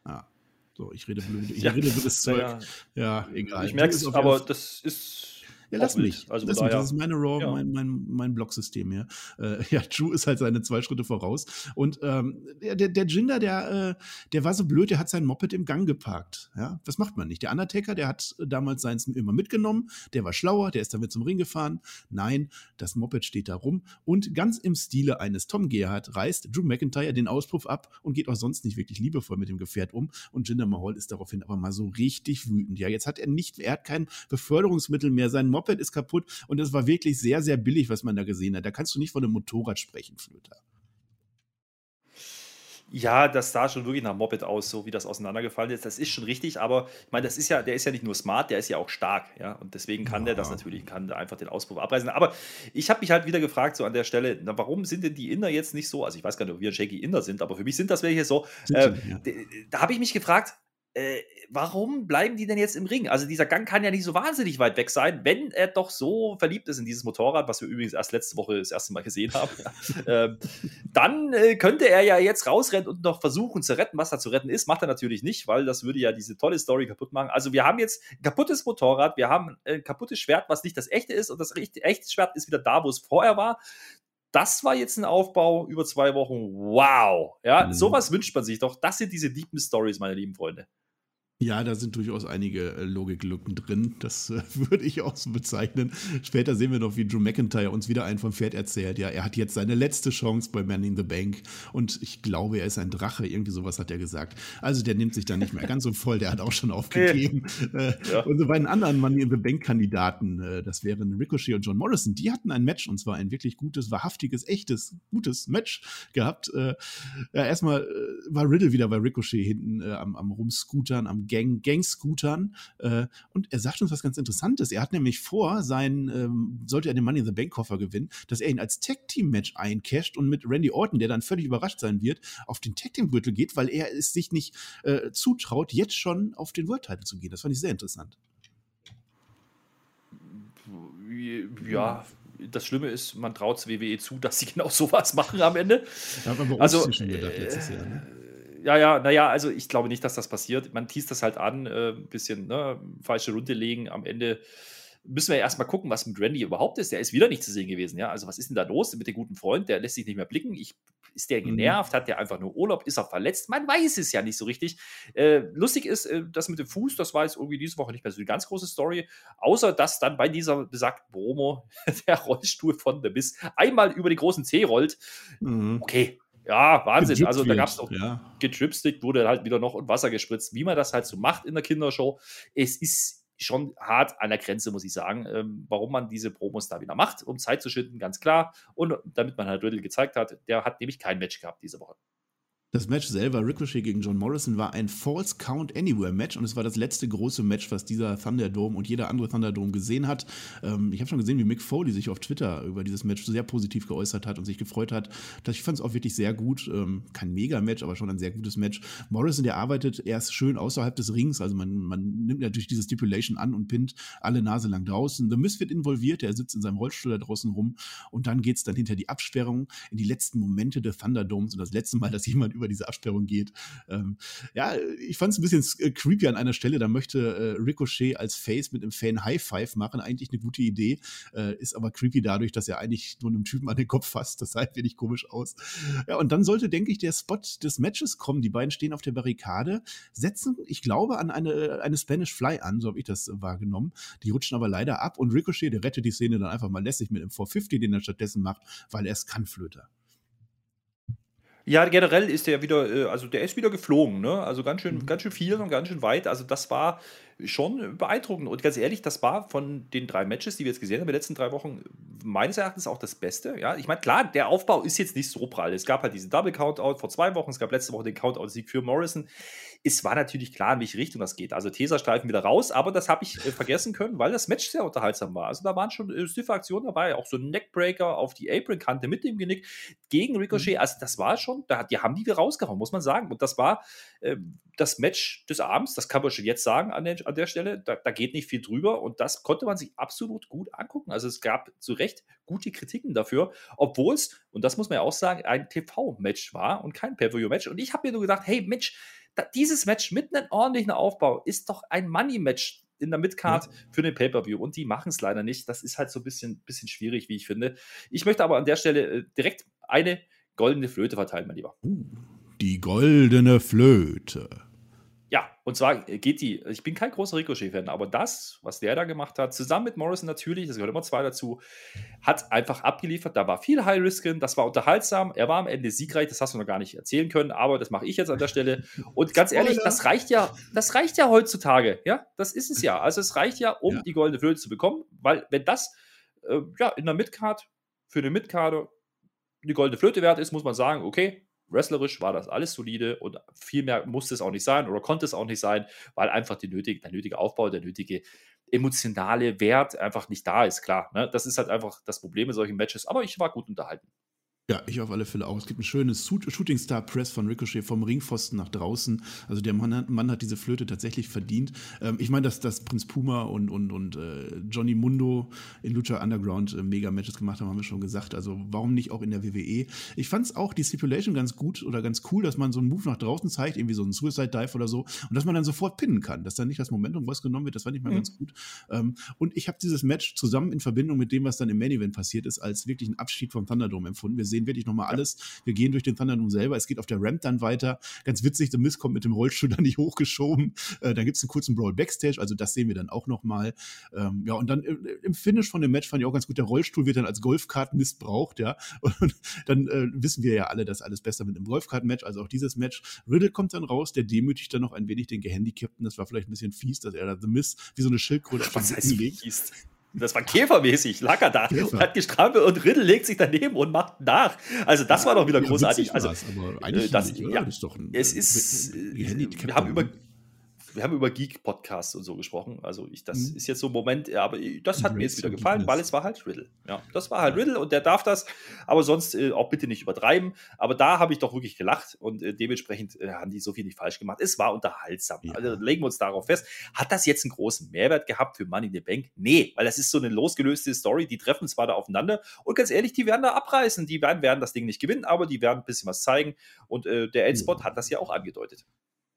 Ja. So, ich rede blöd, ich ja. rede blödes Zeug. Ja, ja egal. Ich merke es, aber das ist ja, lass mich. Also lass mich. Das ist meine Raw, ja. mein, mein, mein Blocksystem hier. Äh, ja, Drew ist halt seine zwei Schritte voraus. Und ähm, der, der Jinder, der, äh, der war so blöd, der hat sein Moped im Gang geparkt. Ja, das macht man nicht. Der Undertaker, der hat damals seins immer mitgenommen. Der war schlauer, der ist damit zum Ring gefahren. Nein, das Moped steht da rum. Und ganz im Stile eines Tom Gerhardt reißt Drew McIntyre den Auspuff ab und geht auch sonst nicht wirklich liebevoll mit dem Gefährt um. Und Jinder Mahal ist daraufhin aber mal so richtig wütend. Ja, jetzt hat er nicht, er hat kein Beförderungsmittel mehr. Sein Moped ist kaputt und es war wirklich sehr, sehr billig, was man da gesehen hat. Da kannst du nicht von einem Motorrad sprechen, Flöter. Ja, das sah schon wirklich nach Moped aus, so wie das auseinandergefallen ist. Das ist schon richtig, aber ich meine, das ist ja, der ist ja nicht nur smart, der ist ja auch stark, ja. Und deswegen kann ja. der das natürlich, kann einfach den Auspuff abreißen. Aber ich habe mich halt wieder gefragt, so an der Stelle, na, warum sind denn die Inder jetzt nicht so? Also ich weiß gar nicht, ob wir ein Shaky Inder sind, aber für mich sind das welche so. Äh, ja. Da habe ich mich gefragt, äh, warum bleiben die denn jetzt im Ring? Also dieser Gang kann ja nicht so wahnsinnig weit weg sein, wenn er doch so verliebt ist in dieses Motorrad, was wir übrigens erst letzte Woche das erste Mal gesehen haben. äh, dann äh, könnte er ja jetzt rausrennen und noch versuchen zu retten, was da zu retten ist. Macht er natürlich nicht, weil das würde ja diese tolle Story kaputt machen. Also wir haben jetzt ein kaputtes Motorrad, wir haben ein kaputtes Schwert, was nicht das echte ist und das echte Schwert ist wieder da, wo es vorher war das war jetzt ein Aufbau über zwei Wochen. Wow. Ja, mhm. sowas wünscht man sich doch. Das sind diese deepen Stories, meine lieben Freunde. Ja, da sind durchaus einige äh, Logiklücken drin. Das äh, würde ich auch so bezeichnen. Später sehen wir noch, wie Drew McIntyre uns wieder einen vom Pferd erzählt. Ja, er hat jetzt seine letzte Chance bei Man in the Bank. Und ich glaube, er ist ein Drache. Irgendwie sowas hat er gesagt. Also der nimmt sich da nicht mehr ganz so voll. Der hat auch schon aufgegeben. äh, ja. Unsere beiden anderen Money in the Bank-Kandidaten, äh, das wären Ricochet und John Morrison, die hatten ein Match und zwar ein wirklich gutes, wahrhaftiges, echtes, gutes Match gehabt. Äh, ja, erstmal äh, war Riddle wieder bei Ricochet hinten am, am Rumscootern, am Gang, Gangscootern. Äh, und er sagt uns was ganz Interessantes. Er hat nämlich vor, sein, ähm, sollte er den Money in the Bank Koffer gewinnen, dass er ihn als Tag Team Match eincasht und mit Randy Orton, der dann völlig überrascht sein wird, auf den Tag Team Gürtel geht, weil er es sich nicht äh, zutraut, jetzt schon auf den World Title zu gehen. Das fand ich sehr interessant. Ja, das Schlimme ist, man traut WWE zu, dass sie genau sowas machen am Ende. Da haben wir also, schon gedacht letztes Jahr. Ne? Ja, ja, naja, also ich glaube nicht, dass das passiert. Man teast das halt an, äh, ein bisschen ne, falsche Runde legen. Am Ende müssen wir ja erstmal gucken, was mit Randy überhaupt ist. Der ist wieder nicht zu sehen gewesen. Ja, also was ist denn da los mit dem guten Freund? Der lässt sich nicht mehr blicken. Ich, ist der mhm. genervt? Mhm. Hat der einfach nur Urlaub? Ist er verletzt? Man weiß es ja nicht so richtig. Äh, lustig ist, äh, das mit dem Fuß, das war jetzt irgendwie diese Woche nicht mehr so eine ganz große Story. Außer, dass dann bei dieser besagten Promo der Rollstuhl von The Miss einmal über den großen C rollt. Mhm. Okay, ja, Wahnsinn. Also da gab es noch ja. getripstickt, wurde halt wieder noch und Wasser gespritzt, wie man das halt so macht in der Kindershow. Es ist schon hart an der Grenze, muss ich sagen, ähm, warum man diese Promos da wieder macht, um Zeit zu schinden, ganz klar. Und damit man halt Riddle gezeigt hat, der hat nämlich kein Match gehabt diese Woche. Das Match selber, Ricochet gegen John Morrison, war ein False Count Anywhere Match und es war das letzte große Match, was dieser Thunderdome und jeder andere Thunderdome gesehen hat. Ähm, ich habe schon gesehen, wie Mick Foley sich auf Twitter über dieses Match sehr positiv geäußert hat und sich gefreut hat. Ich fand es auch wirklich sehr gut. Ähm, kein Mega-Match, aber schon ein sehr gutes Match. Morrison, der arbeitet erst schön außerhalb des Rings, also man, man nimmt natürlich diese Stipulation an und pinnt alle Nase lang draußen. The Miz wird involviert, er sitzt in seinem Rollstuhl da draußen rum und dann geht es dann hinter die Absperrung in die letzten Momente des Thunderdomes und das letzte Mal, dass jemand über diese Absperrung geht. Ähm, ja, ich fand es ein bisschen äh, creepy an einer Stelle. Da möchte äh, Ricochet als Face mit einem Fan High Five machen. Eigentlich eine gute Idee. Äh, ist aber creepy dadurch, dass er eigentlich nur einem Typen an den Kopf fasst. Das sah ein wenig komisch aus. Ja, und dann sollte, denke ich, der Spot des Matches kommen. Die beiden stehen auf der Barrikade, setzen, ich glaube, an eine, eine Spanish Fly an, so habe ich das wahrgenommen. Die rutschen aber leider ab und Ricochet, der rettet die Szene dann einfach mal lässig mit dem 450, den er stattdessen macht, weil er es kann, Flöter. Ja, generell ist der wieder, äh, also der ist wieder geflogen, ne? Also ganz schön, mhm. ganz schön viel und ganz schön weit. Also das war schon beeindruckend. Und ganz ehrlich, das war von den drei Matches, die wir jetzt gesehen haben in den letzten drei Wochen, meines Erachtens auch das Beste. Ja, ich meine, klar, der Aufbau ist jetzt nicht so prall. Es gab halt diesen Double Countout vor zwei Wochen, es gab letzte Woche den Countout-Sieg für Morrison es war natürlich klar, in welche Richtung das geht. Also Tesastreifen wieder raus, aber das habe ich äh, vergessen können, weil das Match sehr unterhaltsam war. Also da waren schon äh, stiffe Aktionen dabei, auch so ein Neckbreaker auf die Apron-Kante mit dem Genick gegen Ricochet. Mhm. Also das war schon, da, die haben die wieder rausgehauen, muss man sagen. Und das war äh, das Match des Abends, das kann man schon jetzt sagen an der, an der Stelle. Da, da geht nicht viel drüber und das konnte man sich absolut gut angucken. Also es gab zu Recht gute Kritiken dafür, obwohl es, und das muss man ja auch sagen, ein TV-Match war und kein Pay-Per-View-Match. Und ich habe mir nur gedacht, hey Mensch, dieses Match mit einem ordentlichen Aufbau ist doch ein Money-Match in der Midcard für den Pay-Per-View und die machen es leider nicht. Das ist halt so ein bisschen, bisschen schwierig, wie ich finde. Ich möchte aber an der Stelle äh, direkt eine goldene Flöte verteilen, mein Lieber. Uh, die goldene Flöte. Ja, und zwar geht die, ich bin kein großer Ricochet-Fan, aber das, was der da gemacht hat, zusammen mit Morrison natürlich, das gehört immer zwei dazu, hat einfach abgeliefert. Da war viel High-Risk drin, das war unterhaltsam. Er war am Ende siegreich, das hast du noch gar nicht erzählen können, aber das mache ich jetzt an der Stelle. Und ganz ehrlich, das reicht ja, das reicht ja heutzutage. Ja, das ist es ja. Also es reicht ja, um ja. die goldene Flöte zu bekommen, weil wenn das äh, ja, in der Midcard für eine Midcard eine goldene Flöte wert ist, muss man sagen, okay, wrestlerisch war das alles solide und viel mehr musste es auch nicht sein oder konnte es auch nicht sein, weil einfach nötige, der nötige Aufbau, der nötige emotionale Wert einfach nicht da ist. Klar, ne? das ist halt einfach das Problem mit solchen Matches, aber ich war gut unterhalten. Ja, ich auf alle Fälle auch. Es gibt ein schönes Shooting Star Press von Ricochet vom Ringpfosten nach draußen. Also der Mann hat, Mann hat diese Flöte tatsächlich verdient. Ähm, ich meine, dass, dass Prinz Puma und, und, und äh, Johnny Mundo in Lucha Underground äh, Mega-Matches gemacht haben, haben wir schon gesagt. Also warum nicht auch in der WWE? Ich fand es auch die Stipulation ganz gut oder ganz cool, dass man so einen Move nach draußen zeigt, irgendwie so einen Suicide Dive oder so, und dass man dann sofort pinnen kann, dass dann nicht das Momentum rausgenommen wird. Das fand ich mal mhm. ganz gut. Ähm, und ich habe dieses Match zusammen in Verbindung mit dem, was dann im Main Event passiert ist, als wirklich ein Abschied vom Thunderdome empfunden. Wir sehen wirklich nochmal alles. Wir gehen durch den Thunderdome selber. Es geht auf der Ramp dann weiter. Ganz witzig, The Miz kommt mit dem Rollstuhl dann nicht hochgeschoben. Äh, dann gibt es einen kurzen Brawl Backstage. Also das sehen wir dann auch nochmal. Ähm, ja, und dann im, im, Finish von dem Match fand ich auch ganz gut. Der Rollstuhl wird dann als Golfkart missbraucht. Ja, und dann äh, wissen wir ja alle, dass alles besser mit einem Golfkart-Match. Also auch dieses Match. Riddle kommt dann raus. Der demütigt dann noch ein wenig den Gehandicapten. Das war vielleicht ein bisschen fies, dass er da The Miz wie so eine Schildkröte auf den Rücken legt. Fies? Das war käfermäßig, lag er da Käfer. hat gestrampelt und Riddle legt sich daneben und macht nach. Also das war doch wieder großartig. Also, eigentlich das, nicht, ja, das ist doch ein, es ist, wir haben über wir haben über Geek-Podcasts und so gesprochen. Also ich, das mhm. ist jetzt so ein Moment, aber das hat mir jetzt wieder gefallen, weil es war halt Riddle. Ja, das war halt Riddle und der darf das, aber sonst äh, auch bitte nicht übertreiben. Aber da habe ich doch wirklich gelacht und äh, dementsprechend äh, haben die so viel nicht falsch gemacht. Es war unterhaltsam. Ja. Also legen wir uns darauf fest. Hat das jetzt einen großen Mehrwert gehabt für Money in the Bank? Nee, weil das ist so eine losgelöste Story. Die treffen zwar da aufeinander und ganz ehrlich, die werden da abreißen. Die werden, werden das Ding nicht gewinnen, aber die werden ein bisschen was zeigen und äh, der Endspot ja. hat das ja auch angedeutet.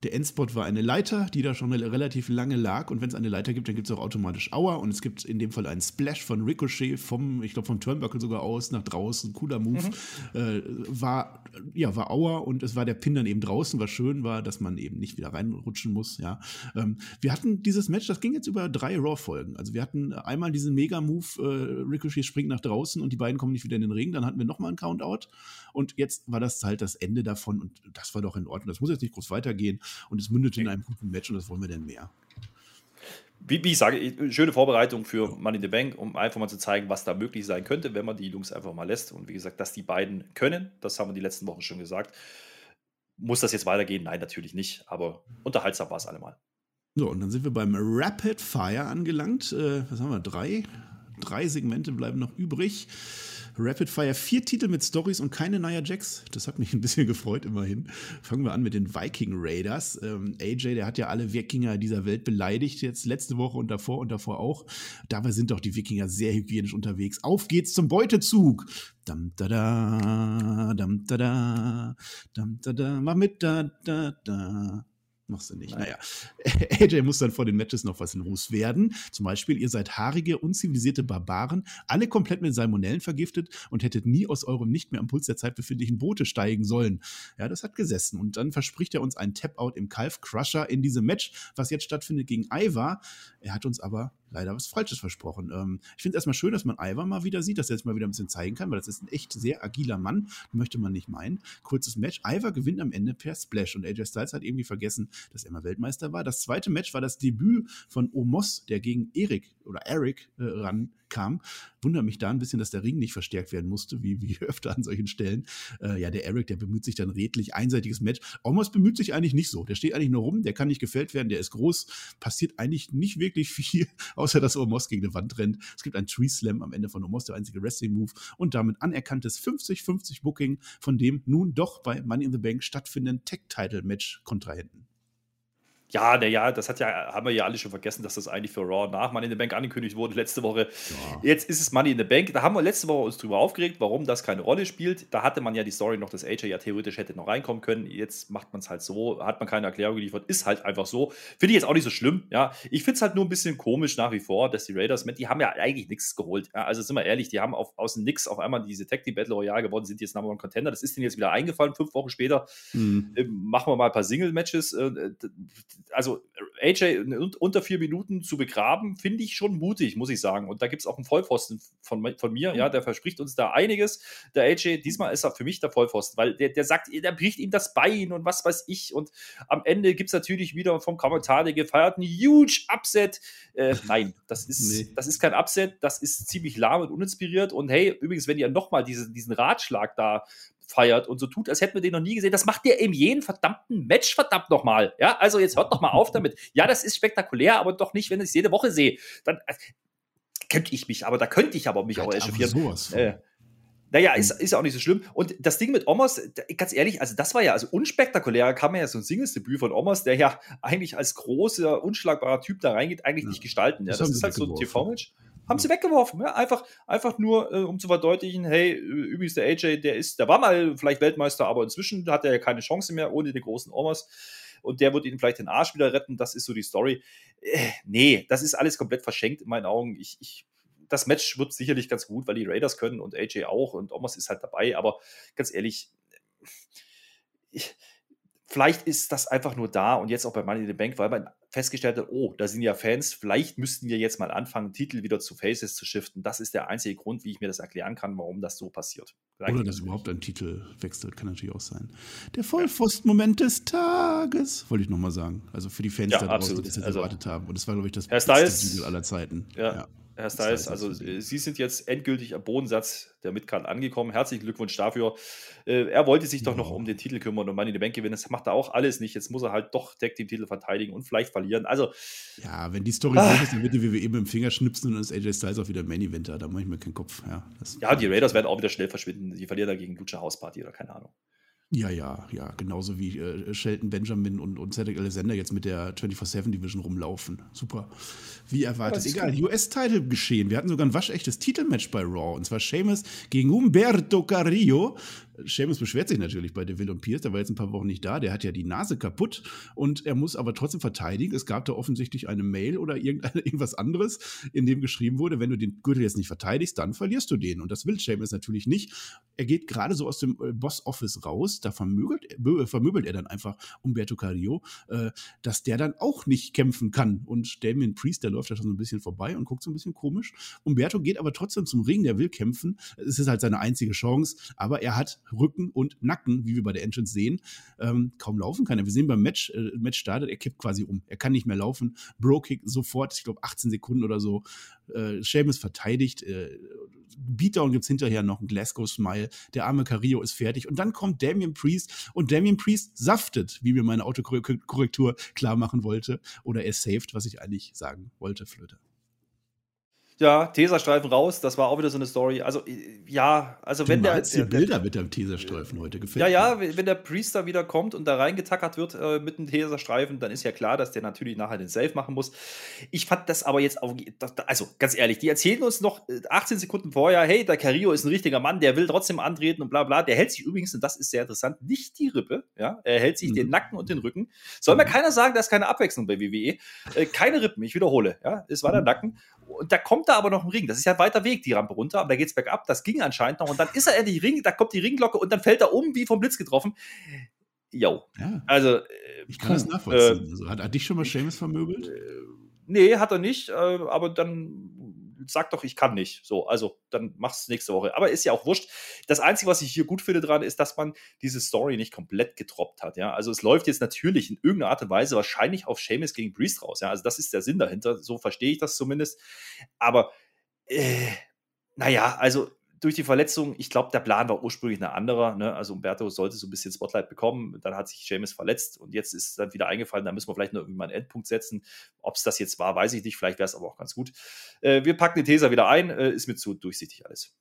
Der Endspot war eine Leiter, die da schon relativ lange lag. Und wenn es eine Leiter gibt, dann gibt es auch automatisch Aua. Und es gibt in dem Fall einen Splash von Ricochet vom, ich glaube, vom Turnbuckle sogar aus nach draußen. Cooler Move. Mhm. Äh, war, ja, war Aua und es war der Pin dann eben draußen. Was schön war, dass man eben nicht wieder reinrutschen muss. Ja. Ähm, wir hatten dieses Match, das ging jetzt über drei Raw-Folgen. Also wir hatten einmal diesen Mega-Move, äh, Ricochet springt nach draußen und die beiden kommen nicht wieder in den Ring. Dann hatten wir nochmal einen Countout. Und jetzt war das halt das Ende davon. Und das war doch in Ordnung. Das muss jetzt nicht groß weitergehen und es mündet in einem guten Match und das wollen wir denn mehr. Wie, wie, ich sage, schöne Vorbereitung für Money in the Bank, um einfach mal zu zeigen, was da möglich sein könnte, wenn man die Jungs einfach mal lässt. Und wie gesagt, dass die beiden können, das haben wir die letzten Wochen schon gesagt. Muss das jetzt weitergehen? Nein, natürlich nicht, aber unterhaltsam war es allemal. So, und dann sind wir beim Rapid Fire angelangt. Äh, was haben wir? Drei? Drei Segmente bleiben noch übrig. Rapid Fire vier Titel mit Stories und keine Nia Jax. Das hat mich ein bisschen gefreut, immerhin. Fangen wir an mit den Viking Raiders. Ähm, AJ, der hat ja alle Wikinger dieser Welt beleidigt, jetzt letzte Woche und davor und davor auch. Dabei sind doch die Wikinger sehr hygienisch unterwegs. Auf geht's zum Beutezug. Dam da da, dam da da, dam da da, mach mit da da da. Machst du nicht. Naja. AJ muss dann vor den Matches noch was loswerden. Zum Beispiel, ihr seid haarige, unzivilisierte Barbaren, alle komplett mit Salmonellen vergiftet und hättet nie aus eurem nicht mehr am Puls der Zeit befindlichen Boote steigen sollen. Ja, das hat gesessen. Und dann verspricht er uns einen Tap-Out im Calf Crusher in diesem Match, was jetzt stattfindet gegen Ivar. Er hat uns aber leider was Falsches versprochen. Ähm, ich finde es erstmal schön, dass man Ivar mal wieder sieht, dass er jetzt mal wieder ein bisschen zeigen kann, weil das ist ein echt sehr agiler Mann, möchte man nicht meinen. Kurzes Match. Ivar gewinnt am Ende per Splash und AJ Styles hat irgendwie vergessen, dass er mal Weltmeister war. Das zweite Match war das Debüt von Omos, der gegen Erik oder Eric äh, ran kam. Wundert mich da ein bisschen, dass der Ring nicht verstärkt werden musste, wie, wie öfter an solchen Stellen. Äh, ja, der Eric, der bemüht sich dann redlich, einseitiges Match. Omos bemüht sich eigentlich nicht so. Der steht eigentlich nur rum, der kann nicht gefällt werden, der ist groß, passiert eigentlich nicht wirklich viel, außer dass Omos gegen eine Wand rennt. Es gibt einen Tree Slam am Ende von Omos, der einzige Wrestling-Move und damit anerkanntes 50-50 Booking von dem nun doch bei Money in the Bank stattfindenden Tech-Title-Match-Kontrahenten. Ja, naja, das hat ja, haben wir ja alle schon vergessen, dass das eigentlich für Raw nach Money in the Bank angekündigt wurde letzte Woche. Ja. Jetzt ist es Money in the Bank. Da haben wir letzte Woche uns drüber aufgeregt, warum das keine Rolle spielt. Da hatte man ja die Story noch, dass AJ ja theoretisch hätte noch reinkommen können. Jetzt macht man es halt so, hat man keine Erklärung geliefert, ist halt einfach so. Finde ich jetzt auch nicht so schlimm. Ja, ich finde es halt nur ein bisschen komisch nach wie vor, dass die Raiders mit, die haben ja eigentlich nichts geholt. Ja, also sind wir ehrlich, die haben auf, aus dem Nix auf einmal diese Tag Team Battle Royale geworden, sind jetzt Number One Contender. Das ist denen jetzt wieder eingefallen, fünf Wochen später. Mhm. Ähm, machen wir mal ein paar Single-Matches. Äh, also AJ unter vier Minuten zu begraben, finde ich schon mutig, muss ich sagen. Und da gibt es auch einen Vollpfosten von, von mir, ja, der verspricht uns da einiges. Der AJ, diesmal ist er für mich der Vollpfosten, weil der, der sagt, der bricht ihm das Bein und was weiß ich. Und am Ende gibt es natürlich wieder vom Kommentar der gefeierten huge Upset. Äh, nein, das ist, nee. das ist kein Upset, das ist ziemlich lahm und uninspiriert. Und hey, übrigens, wenn ihr nochmal diese, diesen Ratschlag da feiert und so tut, als hätten wir den noch nie gesehen. Das macht der in jedem verdammten Match, verdammt nochmal. Ja, also jetzt hört doch mal auf damit. Ja, das ist spektakulär, aber doch nicht, wenn ich es jede Woche sehe. Dann äh, könnte ich mich, aber da könnte ich aber mich halt auch echauffieren. Äh, naja, ist, ist ja auch nicht so schlimm. Und das Ding mit Omos, ganz ehrlich, also das war ja, also unspektakulär kann man ja so ein Singles-Debüt von Omos, der ja eigentlich als großer, unschlagbarer Typ da reingeht, eigentlich ja. nicht gestalten. Ja, das, das ist halt so ein TV-Match. Haben sie weggeworfen. Ja? Einfach, einfach nur, äh, um zu verdeutlichen, hey, übrigens der AJ, der ist, der war mal vielleicht Weltmeister, aber inzwischen hat er ja keine Chance mehr ohne den großen Omas. Und der wird ihn vielleicht den Arsch wieder retten. Das ist so die Story. Äh, nee, das ist alles komplett verschenkt in meinen Augen. Ich, ich, das Match wird sicherlich ganz gut, weil die Raiders können und AJ auch und Omas ist halt dabei. Aber ganz ehrlich, ich, vielleicht ist das einfach nur da und jetzt auch bei Money in the Bank, weil man festgestellt hat, oh, da sind ja Fans, vielleicht müssten wir jetzt mal anfangen, Titel wieder zu Faces zu shiften. Das ist der einzige Grund, wie ich mir das erklären kann, warum das so passiert. Vielleicht Oder dass überhaupt ein Titel wechselt, kann natürlich auch sein. Der Vollpfosten-Moment des Tages, wollte ich nochmal sagen. Also für die Fans ja, da draußen, die das jetzt also, erwartet haben. Und das war, glaube ich, das beste Titel aller Zeiten. ja. ja. Herr Styles, also Sie sind jetzt endgültig am Bodensatz der Midcard angekommen. Herzlichen Glückwunsch dafür. Äh, er wollte sich doch noch um den Titel kümmern und Money in the Bank gewinnen. Das macht er auch alles nicht. Jetzt muss er halt doch Tag Team Titel verteidigen und vielleicht verlieren. Also ja, wenn die Story ah, so ist, dann wird die WWE dem Finger schnipsen und dann ist AJ Styles auch wieder Main Eventer. Da mache ich mir keinen Kopf. Ja, ja die Raiders werden auch wieder schnell verschwinden. Die verlieren dagegen Lucha House Party oder keine Ahnung. Ja, ja, ja, genauso wie äh, Shelton Benjamin und, und Cedric Alexander jetzt mit der 24-7 Division rumlaufen. Super. Wie erwartet. Egal, US-Title geschehen. Wir hatten sogar ein waschechtes Titelmatch bei Raw. Und zwar Sheamus gegen Humberto Carrillo. Seamus beschwert sich natürlich bei Deville und Pierce, der war jetzt ein paar Wochen nicht da, der hat ja die Nase kaputt und er muss aber trotzdem verteidigen. Es gab da offensichtlich eine Mail oder irgendwas anderes, in dem geschrieben wurde, wenn du den Gürtel jetzt nicht verteidigst, dann verlierst du den. Und das will Seamus natürlich nicht. Er geht gerade so aus dem äh, Boss-Office raus, da vermöbelt, vermöbelt er dann einfach Umberto Carrillo, äh, dass der dann auch nicht kämpfen kann. Und Damien Priest, der läuft da schon so ein bisschen vorbei und guckt so ein bisschen komisch. Umberto geht aber trotzdem zum Ring, der will kämpfen. Es ist halt seine einzige Chance, aber er hat Rücken und Nacken, wie wir bei der Entrance sehen, ähm, kaum laufen kann. Wir sehen beim Match, äh, Match startet, er kippt quasi um. Er kann nicht mehr laufen. Bro-Kick sofort, ich glaube 18 Sekunden oder so. Äh, Sheamus verteidigt. Äh, Beatdown gibt es hinterher noch ein Glasgow Smile. Der arme Carrillo ist fertig. Und dann kommt Damien Priest und Damien Priest saftet, wie mir meine Autokorrektur klar machen wollte. Oder er saved, was ich eigentlich sagen wollte, Flöte. Ja, Teserstreifen raus, das war auch wieder so eine Story. Also, ja, also du wenn der. die Bilder mit dem Teserstreifen heute gefällt. Ja, ja, wenn der Priester wieder kommt und da reingetackert wird äh, mit dem Teserstreifen, dann ist ja klar, dass der natürlich nachher den Safe machen muss. Ich fand das aber jetzt auch, also ganz ehrlich, die erzählen uns noch 18 äh, Sekunden vorher, hey, der Carillo ist ein richtiger Mann, der will trotzdem antreten und bla bla. Der hält sich übrigens, und das ist sehr interessant, nicht die Rippe, ja, er hält sich mhm. den Nacken und den Rücken. Soll mir mhm. keiner sagen, da ist keine Abwechslung bei WWE. Äh, keine Rippen, ich wiederhole, ja, es war der mhm. Nacken. Und da kommt da aber noch ein Ring. Das ist ja ein weiter Weg, die Rampe runter, aber da geht es bergab. Das ging anscheinend noch. Und dann ist er endlich Ring, da kommt die Ringglocke und dann fällt er um, wie vom Blitz getroffen. Jo. Ja. Also. Äh, ich kann das nachvollziehen. Äh, also, hat, hat dich schon mal Seamus vermöbelt? Äh, nee, hat er nicht. Äh, aber dann sag doch, ich kann nicht. So, also dann mach's nächste Woche. Aber ist ja auch wurscht. Das Einzige, was ich hier gut finde dran, ist, dass man diese Story nicht komplett getroppt hat. Ja, also es läuft jetzt natürlich in irgendeiner Art und Weise wahrscheinlich auf Seamus gegen Priest raus. Ja, also das ist der Sinn dahinter. So verstehe ich das zumindest. Aber äh, naja, also durch die Verletzung, ich glaube, der Plan war ursprünglich ein anderer. Ne? Also Umberto sollte so ein bisschen Spotlight bekommen. Dann hat sich James verletzt und jetzt ist dann wieder eingefallen, da müssen wir vielleicht noch irgendwie mal einen Endpunkt setzen. Ob es das jetzt war, weiß ich nicht. Vielleicht wäre es aber auch ganz gut. Äh, wir packen den Teser wieder ein. Äh, ist mir zu durchsichtig alles.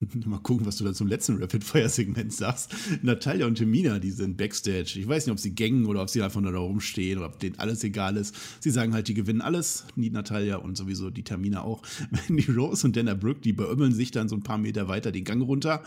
Mal gucken, was du da zum letzten Rapid-Fire-Segment sagst. Natalia und Temina, die sind Backstage. Ich weiß nicht, ob sie gängen oder ob sie einfach nur da rumstehen oder ob denen alles egal ist. Sie sagen halt, die gewinnen alles. Die Natalia und sowieso die Tamina auch. Die Rose und Dana Brooke, die beömmeln sich dann so ein paar Meter weiter den Gang runter,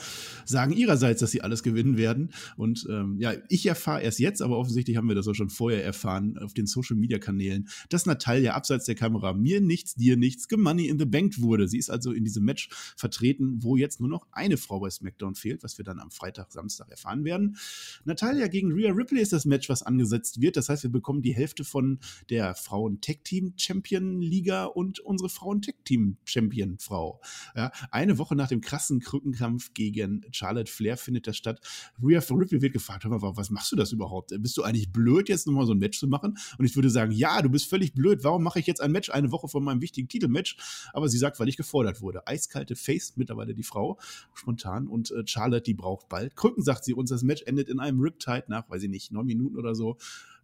sagen ihrerseits, dass sie alles gewinnen werden. Und ähm, ja, ich erfahre erst jetzt, aber offensichtlich haben wir das auch schon vorher erfahren auf den Social-Media-Kanälen, dass Natalia abseits der Kamera mir nichts, dir nichts, gemoney in the Bank wurde. Sie ist also in diesem Match vertreten, wo jetzt nur noch eine Frau bei SmackDown fehlt, was wir dann am Freitag, Samstag erfahren werden. Natalia gegen Rhea Ripley ist das Match, was angesetzt wird. Das heißt, wir bekommen die Hälfte von der Frauen-Tech-Team-Champion-Liga und unsere Frauen-Tech-Team-Champion-Frau. Ja, eine Woche nach dem krassen Krückenkampf gegen Charlotte Flair findet das statt. Rhea Ripley wird gefragt, hör mal, was machst du das überhaupt? Bist du eigentlich blöd, jetzt nochmal so ein Match zu machen? Und ich würde sagen, ja, du bist völlig blöd. Warum mache ich jetzt ein Match eine Woche vor meinem wichtigen Titelmatch? Aber sie sagt, weil ich gefordert wurde. Eiskalte Face, mittlerweile die Frau spontan. Und äh, Charlotte, die braucht bald Krücken, sagt sie uns. Das Match endet in einem Riptide nach, weiß ich nicht, neun Minuten oder so.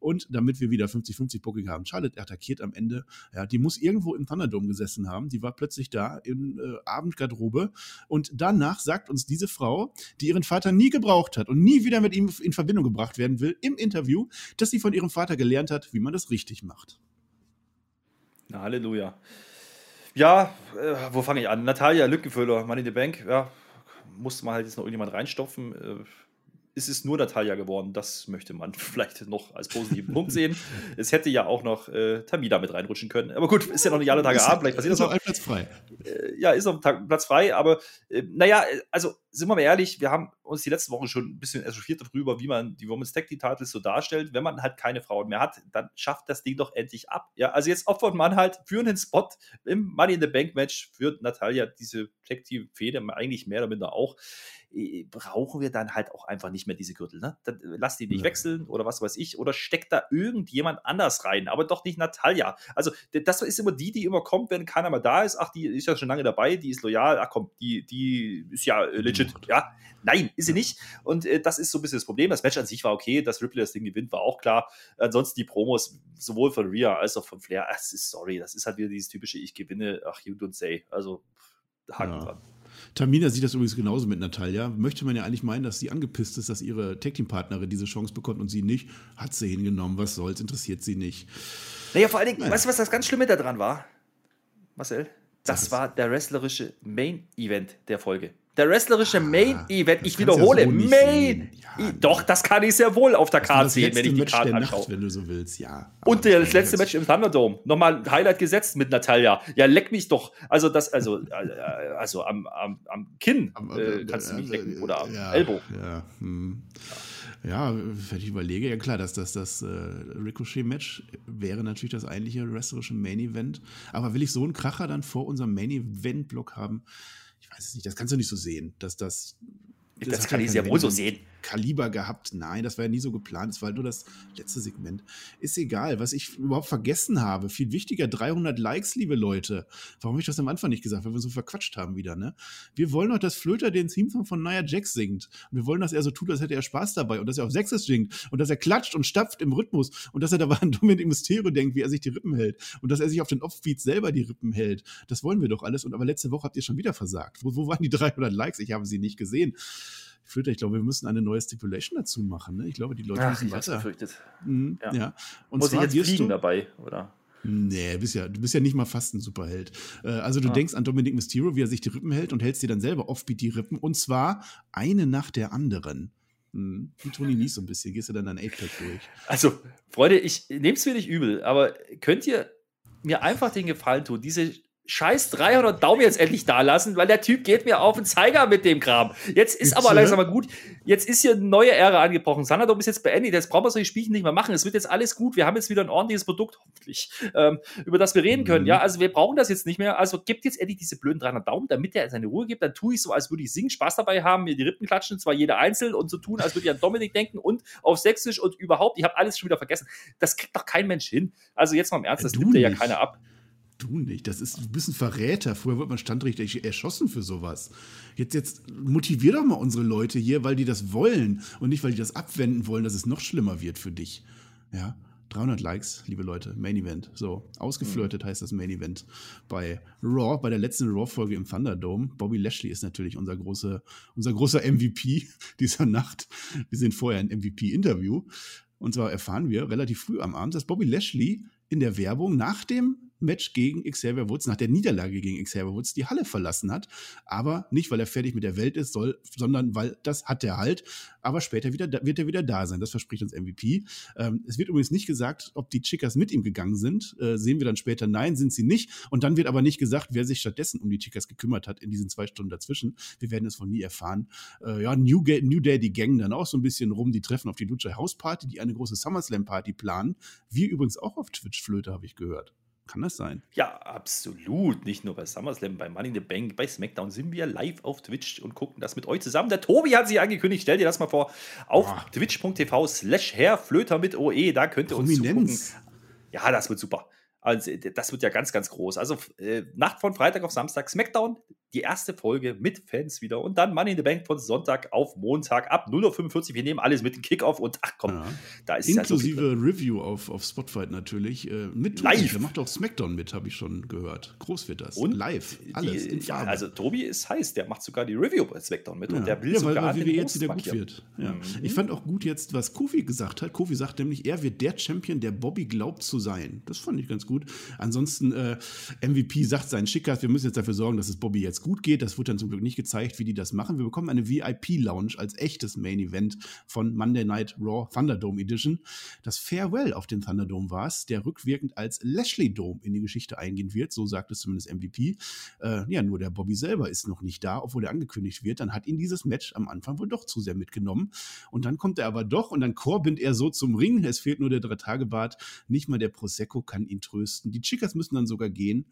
Und damit wir wieder 50-50 Booking haben, Charlotte attackiert am Ende. Ja, die muss irgendwo im Thunderdome gesessen haben. Die war plötzlich da in äh, Abendgarderobe. Und danach sagt uns diese Frau, die ihren Vater nie gebraucht hat und nie wieder mit ihm in Verbindung gebracht werden will, im Interview, dass sie von ihrem Vater gelernt hat, wie man das richtig macht. Na, Halleluja. Ja, äh, wo fange ich an? Natalia Lückenfüller, Money in the Bank. Ja, musste man halt jetzt noch irgendjemand reinstopfen. Äh, ist es nur Natalia geworden. Das möchte man vielleicht noch als positiven Punkt sehen. Es hätte ja auch noch äh, Tamida mit reinrutschen können. Aber gut, ist ja noch nicht alle Tage Abend. Vielleicht passiert das noch. Ein Platz frei. Äh, ja, ist noch ein Platz frei. Aber äh, naja, also sind wir mal ehrlich, wir haben uns die letzten Wochen schon ein bisschen echauffiert darüber, wie man die Women's Tag Titles so darstellt. Wenn man halt keine Frauen mehr hat, dann schafft das Ding doch endlich ab. Ja, also jetzt opfert man halt für einen Spot im Money in the Bank Match für Natalia diese Tag Team Fehde eigentlich mehr oder minder auch brauchen wir dann halt auch einfach nicht mehr diese Gürtel. Ne? Dann äh, lass die nicht ja. wechseln oder was weiß ich. Oder steckt da irgendjemand anders rein, aber doch nicht Natalia. Also das ist immer die, die immer kommt, wenn keiner mehr da ist. Ach, die ist ja schon lange dabei, die ist loyal. Ach komm, die, die ist ja äh, legit. Ja, nein, ist sie nicht. Und äh, das ist so ein bisschen das Problem. Das Match an sich war okay, dass Ripley das Ding gewinnt, war auch klar. Ansonsten die Promos sowohl von Rhea als auch von Flair. Ach, ist, sorry, das ist halt wieder dieses typische Ich gewinne, ach, you don't say. Also Haken ja. dran. Tamina sieht das übrigens genauso mit Natalia. Möchte man ja eigentlich meinen, dass sie angepisst ist, dass ihre Tag-Team-Partnerin diese Chance bekommt und sie nicht. Hat sie hingenommen, was soll's, interessiert sie nicht. Naja, vor allen Dingen, naja. weißt du, was das ganz Schlimme daran war, Marcel? Das war der wrestlerische Main-Event der Folge. Der wrestlerische ah, Main Event, ich wiederhole, ja so Main. Ja, Doch, das kann ich sehr wohl auf der Karte sehen, wenn ich die Karte anschaue. wenn du so willst, ja. Und das letzte Match im Thunderdome. Nochmal ein Highlight gesetzt mit Natalia. Ja, leck mich doch. Also, das, also, äh, also am, am, am Kinn am, äh, kannst du mich lecken oder am ja, Ellbogen. Ja, hm. ja, wenn ich überlege, ja klar, dass das, das äh, Ricochet-Match wäre natürlich das eigentliche wrestlerische Main-Event. Aber will ich so einen Kracher dann vor unserem Main-Event-Block haben? Ich weiß es nicht, das kannst du nicht so sehen, dass das. Das, das kann ich sehr wohl so sehen. Kaliber gehabt. Nein, das war ja nie so geplant. Es war nur das letzte Segment. Ist egal, was ich überhaupt vergessen habe. Viel wichtiger, 300 Likes, liebe Leute. Warum habe ich das am Anfang nicht gesagt? Weil wir so verquatscht haben wieder, ne? Wir wollen doch, dass Flöter den Theme von Nia Jax singt. Und wir wollen, dass er so tut, als hätte er Spaß dabei und dass er auf Sechses singt und dass er klatscht und stapft im Rhythmus und dass er dabei an Dominik Mysterio denkt, wie er sich die Rippen hält und dass er sich auf den Offbeats selber die Rippen hält. Das wollen wir doch alles. Und aber letzte Woche habt ihr schon wieder versagt. Wo, wo waren die 300 Likes? Ich habe sie nicht gesehen. Flöter, ich glaube, wir müssen eine neue Stipulation dazu machen. Ne? Ich glaube, die Leute Ach, müssen weiter. Befürchtet. Mhm, ja. ja. Und Muss zwar ich jetzt fliegen du, dabei, oder? Nee, bist ja, du bist ja nicht mal fast ein Superheld. Äh, also du ah. denkst an Dominic Mysterio, wie er sich die Rippen hält und hältst dir dann selber offbeat die Rippen und zwar eine nach der anderen. Hm. Wie Tony Nies so ein bisschen, gehst du dann an 8 durch. Also, Freunde, ich nehme es mir nicht übel, aber könnt ihr mir einfach den Gefallen tun, diese scheiß 300 Daumen jetzt endlich da lassen, weil der Typ geht mir auf den Zeiger mit dem Kram. Jetzt ist aber langsam mal gut. Jetzt ist hier eine neue Ära angebrochen. Sanadom ist jetzt beendet. Jetzt brauchen wir solche Spielchen nicht mehr machen. Es wird jetzt alles gut. Wir haben jetzt wieder ein ordentliches Produkt, hoffentlich, ähm, über das wir reden können. Mhm. Ja, also wir brauchen das jetzt nicht mehr. Also gibt jetzt endlich diese blöden 300 Daumen, damit er seine Ruhe gibt. Dann tue ich so, als würde ich singen, Spaß dabei haben, mir die Rippen klatschen, zwar jeder einzeln und so tun, als würde ich an Dominik denken und auf Sächsisch und überhaupt. Ich habe alles schon wieder vergessen. Das kriegt doch kein Mensch hin. Also jetzt mal im Ernst, das nimmt ja keiner ab. Du nicht. Das ist, du bist ein Verräter. Früher wird man standrechtlich erschossen für sowas. Jetzt, jetzt motivier doch mal unsere Leute hier, weil die das wollen und nicht, weil die das abwenden wollen, dass es noch schlimmer wird für dich. Ja. 300 Likes, liebe Leute, Main Event. So, ausgeflirtet mhm. heißt das Main Event bei Raw, bei der letzten Raw-Folge im Thunderdome. Bobby Lashley ist natürlich unser, große, unser großer MVP dieser Nacht. Wir sind vorher ein MVP-Interview. Und zwar erfahren wir relativ früh am Abend, dass Bobby Lashley in der Werbung nach dem Match gegen Xavier Woods, nach der Niederlage gegen Xavier Woods, die Halle verlassen hat. Aber nicht, weil er fertig mit der Welt ist, soll, sondern weil das hat er halt. Aber später wieder, wird er wieder da sein. Das verspricht uns MVP. Ähm, es wird übrigens nicht gesagt, ob die Chicas mit ihm gegangen sind. Äh, sehen wir dann später, nein, sind sie nicht. Und dann wird aber nicht gesagt, wer sich stattdessen um die Chicas gekümmert hat in diesen zwei Stunden dazwischen. Wir werden es von nie erfahren. Äh, ja, New, New Day, die gängen dann auch so ein bisschen rum. Die treffen auf die Lucha House Party, die eine große SummerSlam Party planen. Wir übrigens auch auf Twitch Flöte, habe ich gehört. Kann das sein? Ja, absolut. Nicht nur bei SummerSlam, bei Money in the Bank, bei SmackDown sind wir live auf Twitch und gucken das mit euch zusammen. Der Tobi hat sich angekündigt, stell dir das mal vor, auf twitch.tv slash Herrflöter mit OE, da könnt ihr uns zugucken. Ja, das wird super. Also, das wird ja ganz, ganz groß. Also, äh, Nacht von Freitag auf Samstag, SmackDown, die erste Folge mit Fans wieder und dann Money in the Bank von Sonntag auf Montag ab 0.45 Uhr. Wir nehmen alles mit dem Kickoff und ach komm, ja. da ist Inklusive ja so Review auf, auf Spotfight natürlich. Äh, mit Live. Der macht auch Smackdown mit, habe ich schon gehört. Groß wird das. Und live. Alles. Die, ja, also Tobi ist heiß, der macht sogar die Review bei Smackdown mit ja. und der will ja, weil, sogar weil WWE jetzt wieder gut wird. Mhm. Ich fand auch gut jetzt, was Kofi gesagt hat. Kofi sagt nämlich, er wird der Champion, der Bobby glaubt zu sein. Das fand ich ganz gut. Ansonsten, äh, MVP sagt seinen Schickers, wir müssen jetzt dafür sorgen, dass es Bobby jetzt gut geht. Das wird dann zum Glück nicht gezeigt, wie die das machen. Wir bekommen eine VIP-Lounge als echtes Main-Event von Monday Night Raw Thunderdome Edition. Das Farewell auf dem Thunderdome war es, der rückwirkend als Lashley Dome in die Geschichte eingehen wird. So sagt es zumindest MVP. Äh, ja, nur der Bobby selber ist noch nicht da, obwohl er angekündigt wird. Dann hat ihn dieses Match am Anfang wohl doch zu sehr mitgenommen. Und dann kommt er aber doch und dann korbindet er so zum Ring. Es fehlt nur der Drei-Tage-Bart. Nicht mal der Prosecco kann ihn trösten. Die Chicas müssen dann sogar gehen.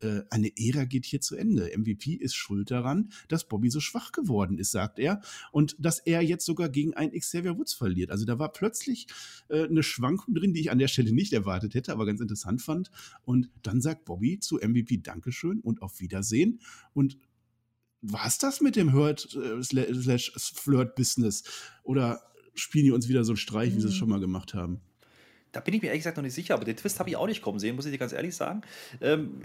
Äh, eine Ära geht hier zu Ende. MVP ist schuld daran, dass Bobby so schwach geworden ist, sagt er. Und dass er jetzt sogar gegen einen Xavier Woods verliert. Also da war plötzlich äh, eine Schwankung drin, die ich an der Stelle nicht erwartet hätte, aber ganz interessant fand. Und dann sagt Bobby zu MVP Dankeschön und auf Wiedersehen. Und war es das mit dem Hurt äh? Oder spielen die uns wieder so einen Streich, wie sie es mhm. schon mal gemacht haben? Da bin ich mir ehrlich gesagt noch nicht sicher, aber den Twist habe ich auch nicht kommen sehen, muss ich dir ganz ehrlich sagen. Ähm,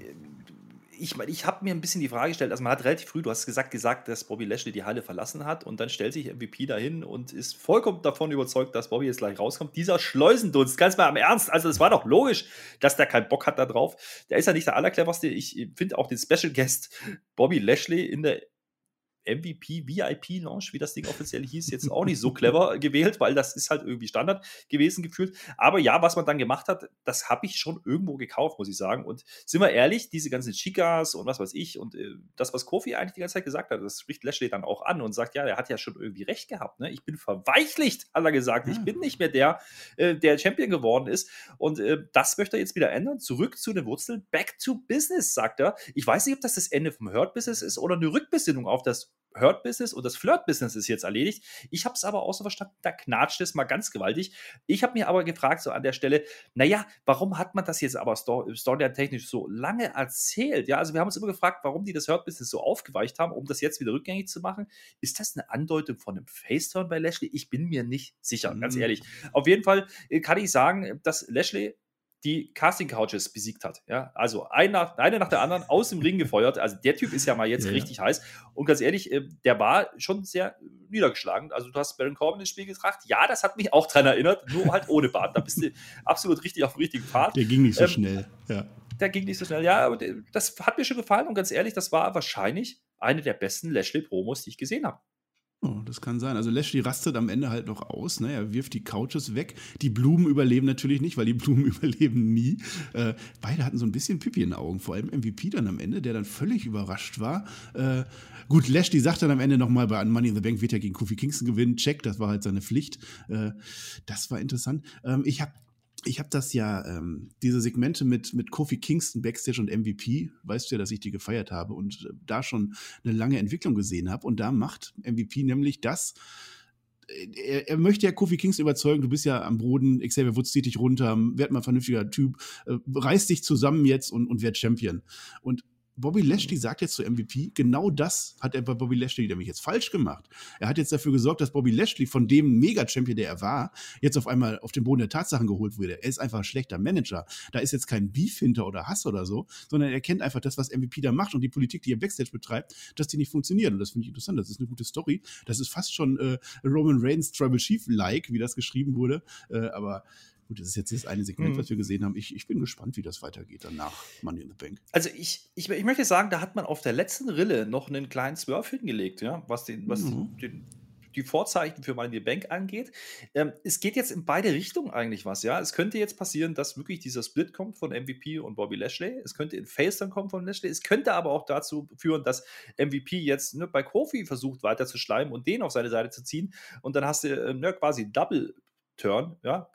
ich, ich habe mir ein bisschen die Frage gestellt, also man hat relativ früh, du hast gesagt, gesagt, dass Bobby Lashley die Halle verlassen hat und dann stellt sich MVP dahin und ist vollkommen davon überzeugt, dass Bobby jetzt gleich rauskommt. Dieser Schleusendunst, ganz mal am Ernst, also es war doch logisch, dass der keinen Bock hat da drauf. Der ist ja nicht der allercleverste. Ich finde auch den Special Guest Bobby Lashley in der MVP VIP Launch, wie das Ding offiziell hieß, jetzt auch nicht so clever gewählt, weil das ist halt irgendwie Standard gewesen gefühlt. Aber ja, was man dann gemacht hat, das habe ich schon irgendwo gekauft, muss ich sagen. Und sind wir ehrlich, diese ganzen Chicas und was weiß ich und äh, das, was Kofi eigentlich die ganze Zeit gesagt hat, das spricht Lashley dann auch an und sagt, ja, der hat ja schon irgendwie recht gehabt. Ne? Ich bin verweichlicht, hat er gesagt. Ja. Ich bin nicht mehr der, äh, der Champion geworden ist. Und äh, das möchte er jetzt wieder ändern. Zurück zu den Wurzeln. Back to Business, sagt er. Ich weiß nicht, ob das das Ende vom Hurt Business ist oder eine Rückbesinnung auf das Hurt-Business und das Flirt-Business ist jetzt erledigt. Ich habe es aber auch so verstanden, da knatscht es mal ganz gewaltig. Ich habe mir aber gefragt, so an der Stelle, naja, warum hat man das jetzt aber storytechnisch so lange erzählt? Ja, also wir haben uns immer gefragt, warum die das Hurt-Business so aufgeweicht haben, um das jetzt wieder rückgängig zu machen. Ist das eine Andeutung von einem Face-Turn bei Lashley? Ich bin mir nicht sicher, ganz mhm. ehrlich. Auf jeden Fall äh, kann ich sagen, dass Lashley die Casting Couches besiegt hat. Ja, also ein nach, eine nach der anderen aus dem Ring gefeuert. Also der Typ ist ja mal jetzt ja, richtig ja. heiß. Und ganz ehrlich, äh, der war schon sehr niedergeschlagen. Also du hast Baron Corbin ins Spiel gebracht. Ja, das hat mich auch dran erinnert, nur halt ohne Bart. Da bist du absolut richtig auf dem richtigen Pfad. Der ging nicht so ähm, schnell. Ja. Der ging nicht so schnell. Ja, aber das hat mir schon gefallen. Und ganz ehrlich, das war wahrscheinlich eine der besten Lashley-Promos, die ich gesehen habe. Oh, das kann sein. Also Lashley rastet am Ende halt noch aus. Ne? Er wirft die Couches weg. Die Blumen überleben natürlich nicht, weil die Blumen überleben nie. Äh, beide hatten so ein bisschen Pipi in den Augen. Vor allem MVP dann am Ende, der dann völlig überrascht war. Äh, gut, Lashley sagt dann am Ende nochmal, bei Money in the Bank wird er gegen Kofi Kingston gewinnen. Check, das war halt seine Pflicht. Äh, das war interessant. Ähm, ich habe ich habe das ja, ähm, diese Segmente mit, mit Kofi Kingston, Backstage und MVP, weißt du ja, dass ich die gefeiert habe und äh, da schon eine lange Entwicklung gesehen habe. Und da macht MVP nämlich das, äh, er, er, möchte ja Kofi Kingston überzeugen, du bist ja am Boden, Xavier Woods zieht dich runter, werd mal ein vernünftiger Typ, äh, reiß dich zusammen jetzt und, und werd Champion. Und Bobby Lashley sagt jetzt zu MVP, genau das hat er bei Bobby Lashley nämlich jetzt falsch gemacht. Er hat jetzt dafür gesorgt, dass Bobby Lashley von dem Mega-Champion, der er war, jetzt auf einmal auf den Boden der Tatsachen geholt wurde. Er ist einfach ein schlechter Manager. Da ist jetzt kein Beef hinter oder Hass oder so, sondern er kennt einfach das, was MVP da macht und die Politik, die er Backstage betreibt, dass die nicht funktioniert. Und das finde ich interessant. Das ist eine gute Story. Das ist fast schon äh, Roman Reigns Tribal Chief-like, wie das geschrieben wurde. Äh, aber Gut, das ist jetzt das eine Segment, mhm. was wir gesehen haben. Ich, ich bin gespannt, wie das weitergeht danach Money in the Bank. Also ich, ich, ich möchte sagen, da hat man auf der letzten Rille noch einen kleinen Swerve hingelegt, ja, was den, was mhm. den, die Vorzeichen für Money in the Bank angeht. Ähm, es geht jetzt in beide Richtungen eigentlich was, ja. Es könnte jetzt passieren, dass wirklich dieser Split kommt von MVP und Bobby Lashley. Es könnte in Face dann kommen von Lashley. Es könnte aber auch dazu führen, dass MVP jetzt ne, bei Kofi versucht weiter zu schleimen und den auf seine Seite zu ziehen. Und dann hast du äh, ne, quasi Double Turn, ja.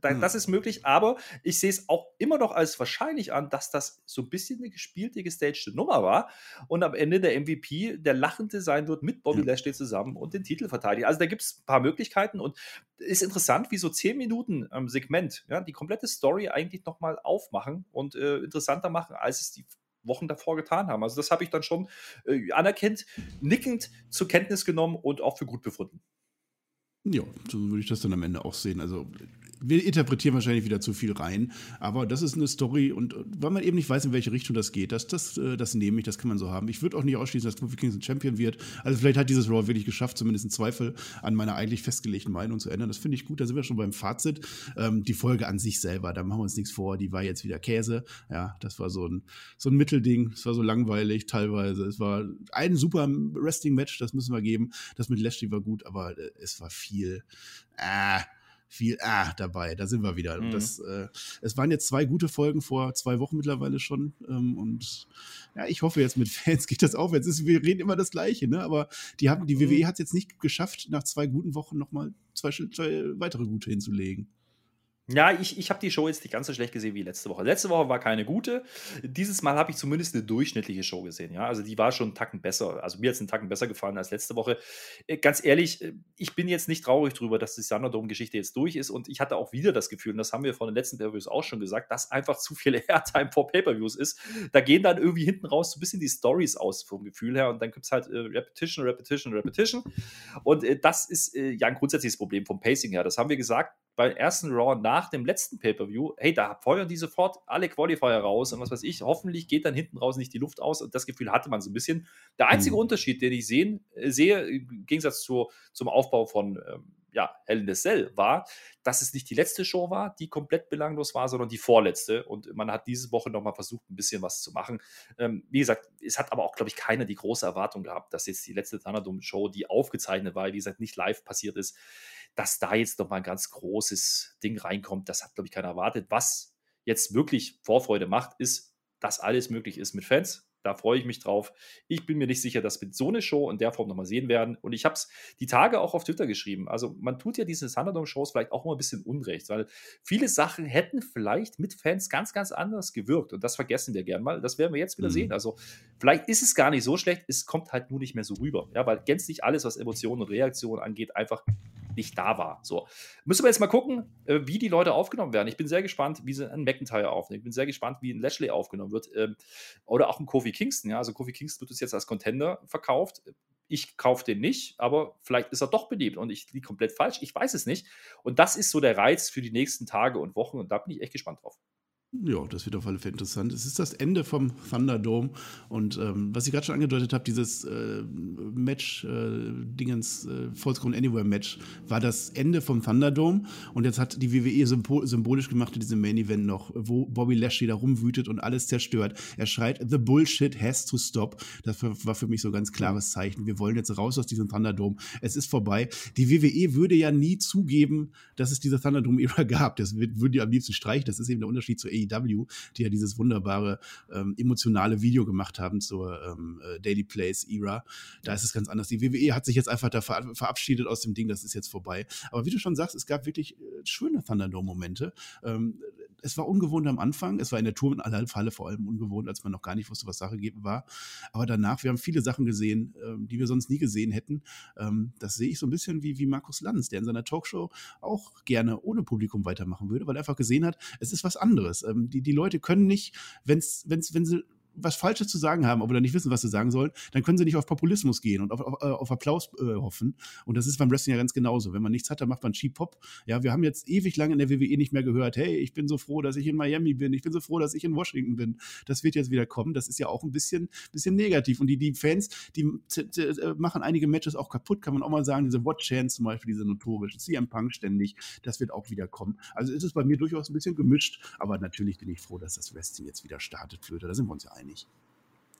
Das ist möglich, aber ich sehe es auch immer noch als wahrscheinlich an, dass das so ein bisschen eine gespielte, gestagte Nummer war und am Ende der MVP der Lachende sein wird mit Bobby. Lashley zusammen und den Titel verteidigen. Also da gibt es ein paar Möglichkeiten und ist interessant, wie so zehn Minuten am Segment ja, die komplette Story eigentlich nochmal aufmachen und äh, interessanter machen, als es die Wochen davor getan haben. Also das habe ich dann schon äh, anerkennt, nickend zur Kenntnis genommen und auch für gut befunden. Ja, so würde ich das dann am Ende auch sehen. Also wir interpretieren wahrscheinlich wieder zu viel rein, aber das ist eine Story und weil man eben nicht weiß, in welche Richtung das geht, das, das, äh, das nehme ich, das kann man so haben. Ich würde auch nicht ausschließen, dass Kofi Kingston Champion wird. Also vielleicht hat dieses Raw wirklich geschafft, zumindest einen Zweifel an meiner eigentlich festgelegten Meinung zu ändern. Das finde ich gut, da sind wir schon beim Fazit. Ähm, die Folge an sich selber, da machen wir uns nichts vor, die war jetzt wieder Käse. Ja, das war so ein, so ein Mittelding, es war so langweilig teilweise. Es war ein super Wrestling-Match, das müssen wir geben. Das mit Lashley war gut, aber äh, es war viel. Äh, viel ah dabei. Da sind wir wieder. Mhm. Das, äh, es waren jetzt zwei gute Folgen vor zwei Wochen mittlerweile schon. Ähm, und ja, ich hoffe jetzt mit Fans geht das auf. Jetzt ist, wir reden immer das Gleiche, ne? Aber die haben, die WWE mhm. hat es jetzt nicht geschafft, nach zwei guten Wochen nochmal zwei, zwei weitere gute hinzulegen. Ja, ich, ich habe die Show jetzt nicht ganz so schlecht gesehen wie letzte Woche. Letzte Woche war keine gute. Dieses Mal habe ich zumindest eine durchschnittliche Show gesehen. Ja, also die war schon einen Tacken besser. Also mir hat es einen Tacken besser gefallen als letzte Woche. Äh, ganz ehrlich, äh, ich bin jetzt nicht traurig darüber, dass die Thunderdome-Geschichte jetzt durch ist. Und ich hatte auch wieder das Gefühl, und das haben wir von den letzten Pay-Per-Views auch schon gesagt, dass einfach zu viel Airtime vor Pay-Per-Views ist. Da gehen dann irgendwie hinten raus so ein bisschen die Stories aus vom Gefühl her. Und dann gibt es halt äh, Repetition, Repetition, Repetition. Und äh, das ist äh, ja ein grundsätzliches Problem vom Pacing her. Das haben wir gesagt beim ersten Raw nach dem letzten Pay-Per-View, hey, da feuern die sofort alle Qualifier raus und was weiß ich. Hoffentlich geht dann hinten raus nicht die Luft aus. Und das Gefühl hatte man so ein bisschen. Der einzige mhm. Unterschied, den ich sehen, äh, sehe, im Gegensatz zu, zum Aufbau von ähm, ja, Hell in the Cell war, dass es nicht die letzte Show war, die komplett belanglos war, sondern die vorletzte. Und man hat diese Woche nochmal versucht, ein bisschen was zu machen. Ähm, wie gesagt, es hat aber auch, glaube ich, keiner die große Erwartung gehabt, dass jetzt die letzte Thunderdome-Show, die aufgezeichnet war, wie gesagt, nicht live passiert ist, dass da jetzt nochmal ein ganz großes Ding reinkommt. Das hat, glaube ich, keiner erwartet. Was jetzt wirklich Vorfreude macht, ist, dass alles möglich ist mit Fans. Da freue ich mich drauf. Ich bin mir nicht sicher, dass wir so eine Show in der Form nochmal sehen werden. Und ich habe es die Tage auch auf Twitter geschrieben. Also man tut ja diese Thunderdome-Shows vielleicht auch mal ein bisschen Unrecht, weil viele Sachen hätten vielleicht mit Fans ganz, ganz anders gewirkt. Und das vergessen wir gern mal. Das werden wir jetzt wieder mhm. sehen. Also vielleicht ist es gar nicht so schlecht. Es kommt halt nur nicht mehr so rüber. Ja, weil gänzlich alles, was Emotionen und Reaktionen angeht, einfach nicht da war. So. Müssen wir jetzt mal gucken, äh, wie die Leute aufgenommen werden. Ich bin sehr gespannt, wie sie einen McIntyre aufnehmen. Ich bin sehr gespannt, wie ein Lashley aufgenommen wird. Ähm, oder auch ein Kofi Kingston. Ja? Also Kofi Kingston wird uns jetzt als Contender verkauft. Ich kaufe den nicht, aber vielleicht ist er doch beliebt und ich liege komplett falsch. Ich weiß es nicht. Und das ist so der Reiz für die nächsten Tage und Wochen und da bin ich echt gespannt drauf. Ja, das wird auf alle Fälle interessant. Es ist das Ende vom Thunderdome und ähm, was ich gerade schon angedeutet habe, dieses äh, Match, äh, äh, Falls Anywhere Match, war das Ende vom Thunderdome und jetzt hat die WWE symbolisch gemacht in diesem Main Event noch, wo Bobby Lashley da rumwütet und alles zerstört. Er schreit, the bullshit has to stop. Das war für mich so ein ganz klares Zeichen. Wir wollen jetzt raus aus diesem Thunderdome. Es ist vorbei. Die WWE würde ja nie zugeben, dass es diese Thunderdome-Ära gab. Das würden die am liebsten streichen. Das ist eben der Unterschied zu AEW AEW, die ja dieses wunderbare ähm, emotionale Video gemacht haben zur ähm, äh, Daily Plays Era. Da ist es ganz anders. Die WWE hat sich jetzt einfach da ver verabschiedet aus dem Ding, das ist jetzt vorbei. Aber wie du schon sagst, es gab wirklich äh, schöne Thunderdome-Momente. Ähm, es war ungewohnt am Anfang, es war in der Tour in aller Falle vor allem ungewohnt, als man noch gar nicht wusste, was Sache war. Aber danach, wir haben viele Sachen gesehen, ähm, die wir sonst nie gesehen hätten. Ähm, das sehe ich so ein bisschen wie, wie Markus Lanz, der in seiner Talkshow auch gerne ohne Publikum weitermachen würde, weil er einfach gesehen hat, es ist was anderes. Ähm, die, die Leute können nicht, wenn's, wenn's, wenn sie was Falsches zu sagen haben, aber nicht wissen, was sie sagen sollen, dann können sie nicht auf Populismus gehen und auf, auf, äh, auf Applaus äh, hoffen. Und das ist beim Wrestling ja ganz genauso. Wenn man nichts hat, dann macht man Cheap Pop. Ja, wir haben jetzt ewig lang in der WWE nicht mehr gehört, hey, ich bin so froh, dass ich in Miami bin, ich bin so froh, dass ich in Washington bin. Das wird jetzt wieder kommen. Das ist ja auch ein bisschen, bisschen negativ. Und die, die Fans, die äh, machen einige Matches auch kaputt, kann man auch mal sagen. Diese Watch Chance zum Beispiel, diese notorischen, CM Punk ständig, das wird auch wieder kommen. Also ist es bei mir durchaus ein bisschen gemischt, aber natürlich bin ich froh, dass das Wrestling jetzt wieder startet, Flöte. Da sind wir uns ja einig nicht.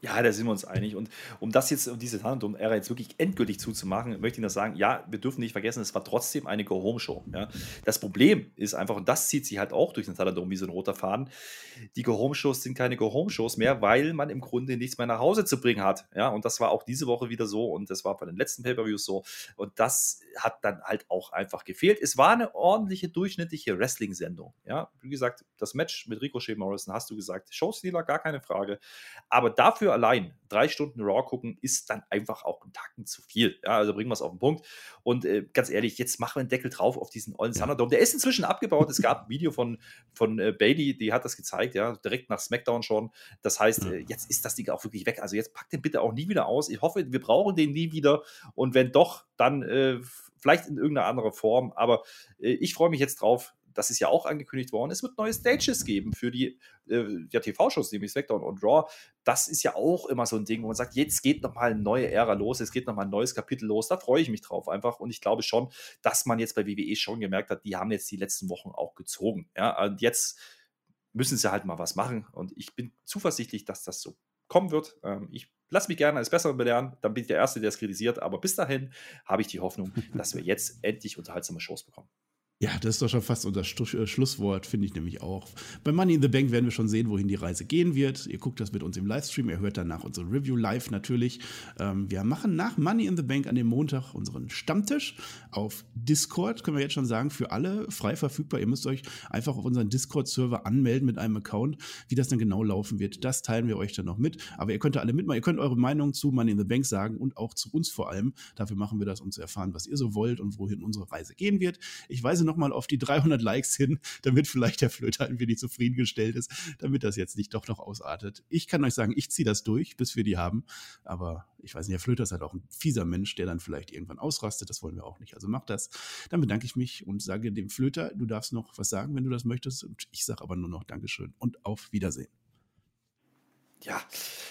Ja, da sind wir uns einig. Und um das jetzt, um diese Thunderdome-Ära jetzt wirklich endgültig zuzumachen, möchte ich nur sagen, ja, wir dürfen nicht vergessen, es war trotzdem eine Go-Home-Show. Ja. Das Problem ist einfach, und das zieht sich halt auch durch den Thunderdome wie so ein roter Faden, die Go-Home-Shows sind keine Go-Home-Shows mehr, weil man im Grunde nichts mehr nach Hause zu bringen hat. Ja. Und das war auch diese Woche wieder so und das war bei den letzten Pay-Per-Views so. Und das hat dann halt auch einfach gefehlt. Es war eine ordentliche, durchschnittliche Wrestling-Sendung. Ja. Wie gesagt, das Match mit Ricochet Morrison hast du gesagt, Showstealer, gar keine Frage. Aber dafür allein drei Stunden Raw gucken, ist dann einfach auch ein Tacken zu viel. Ja, also bringen wir es auf den Punkt. Und äh, ganz ehrlich, jetzt machen wir einen Deckel drauf auf diesen ollen Thunderdome. Der ist inzwischen abgebaut. es gab ein Video von, von äh, Bailey, die hat das gezeigt, ja, direkt nach SmackDown schon. Das heißt, äh, jetzt ist das Ding auch wirklich weg. Also jetzt packt den bitte auch nie wieder aus. Ich hoffe, wir brauchen den nie wieder. Und wenn doch, dann äh, vielleicht in irgendeiner anderen Form. Aber äh, ich freue mich jetzt drauf das ist ja auch angekündigt worden, es wird neue Stages geben für die äh, ja, TV-Shows, nämlich SmackDown und Raw. Das ist ja auch immer so ein Ding, wo man sagt, jetzt geht nochmal eine neue Ära los, es geht nochmal ein neues Kapitel los. Da freue ich mich drauf einfach. Und ich glaube schon, dass man jetzt bei WWE schon gemerkt hat, die haben jetzt die letzten Wochen auch gezogen. Ja, und jetzt müssen sie halt mal was machen. Und ich bin zuversichtlich, dass das so kommen wird. Ähm, ich lasse mich gerne als Besseren belehren, dann bin ich der Erste, der es kritisiert. Aber bis dahin habe ich die Hoffnung, dass wir jetzt endlich unterhaltsame Shows bekommen. Ja, das ist doch schon fast unser äh, Schlusswort, finde ich nämlich auch. Bei Money in the Bank werden wir schon sehen, wohin die Reise gehen wird. Ihr guckt das mit uns im Livestream, ihr hört danach unsere Review live natürlich. Ähm, wir machen nach Money in the Bank an dem Montag unseren Stammtisch auf Discord, können wir jetzt schon sagen, für alle frei verfügbar. Ihr müsst euch einfach auf unseren Discord-Server anmelden mit einem Account. Wie das dann genau laufen wird, das teilen wir euch dann noch mit. Aber ihr könnt alle mitmachen, ihr könnt eure Meinung zu Money in the Bank sagen und auch zu uns vor allem. Dafür machen wir das, um zu erfahren, was ihr so wollt und wohin unsere Reise gehen wird. Ich weise nochmal auf die 300 Likes hin, damit vielleicht der Flöter ein wenig zufriedengestellt ist, damit das jetzt nicht doch noch ausartet. Ich kann euch sagen, ich ziehe das durch, bis wir die haben. Aber ich weiß nicht, der Flöter ist halt auch ein fieser Mensch, der dann vielleicht irgendwann ausrastet. Das wollen wir auch nicht. Also macht das. Dann bedanke ich mich und sage dem Flöter, du darfst noch was sagen, wenn du das möchtest. Und ich sage aber nur noch Dankeschön und auf Wiedersehen. Ja,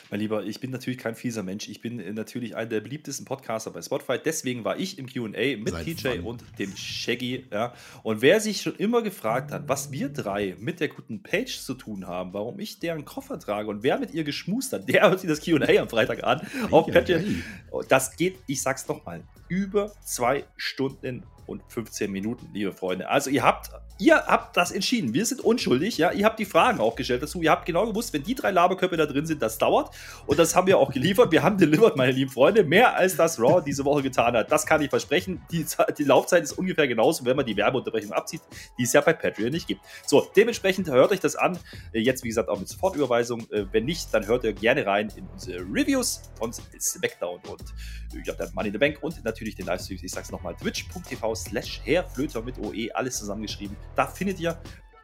mein Lieber, ich bin natürlich kein fieser Mensch. Ich bin äh, natürlich einer der beliebtesten Podcaster bei Spotify. Deswegen war ich im QA mit Seit TJ wann? und dem Shaggy. Ja. Und wer sich schon immer gefragt hat, was wir drei mit der guten Page zu tun haben, warum ich deren Koffer trage und wer mit ihr geschmust hat, der hört sich das QA am Freitag an. Auf Patreon. Das geht, ich sag's nochmal, über zwei Stunden und 15 Minuten, liebe Freunde. Also ihr habt, ihr habt das entschieden. Wir sind unschuldig, ja. Ihr habt die Fragen auch gestellt dazu. Ihr habt genau gewusst, wenn die drei Laberköpfe da drin sind, das dauert. Und das haben wir auch geliefert. Wir haben delivered, meine lieben Freunde, mehr als das Raw diese Woche getan hat. Das kann ich versprechen. Die, die Laufzeit ist ungefähr genauso, wenn man die Werbeunterbrechung abzieht, die es ja bei Patreon nicht gibt. So, dementsprechend hört euch das an. Jetzt, wie gesagt, auch mit Sofortüberweisung. Äh, wenn nicht, dann hört ihr gerne rein in unsere Reviews von SmackDown und ja, dann Money in the Bank und natürlich den Livestream. Ich sag's nochmal: twitch.tv slash herflöter mit OE, alles zusammengeschrieben. Da findet ihr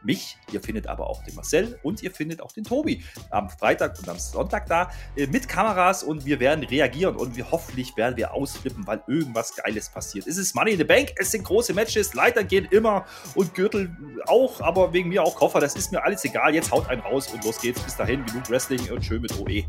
mich, ihr findet aber auch den Marcel und ihr findet auch den Tobi am Freitag und am Sonntag da äh, mit Kameras und wir werden reagieren und wir hoffentlich werden wir ausflippen, weil irgendwas Geiles passiert. Es ist Money in the Bank, es sind große Matches, Leiter gehen immer und Gürtel auch, aber wegen mir auch Koffer, das ist mir alles egal. Jetzt haut einen raus und los geht's. Bis dahin, genug Wrestling und schön mit OE.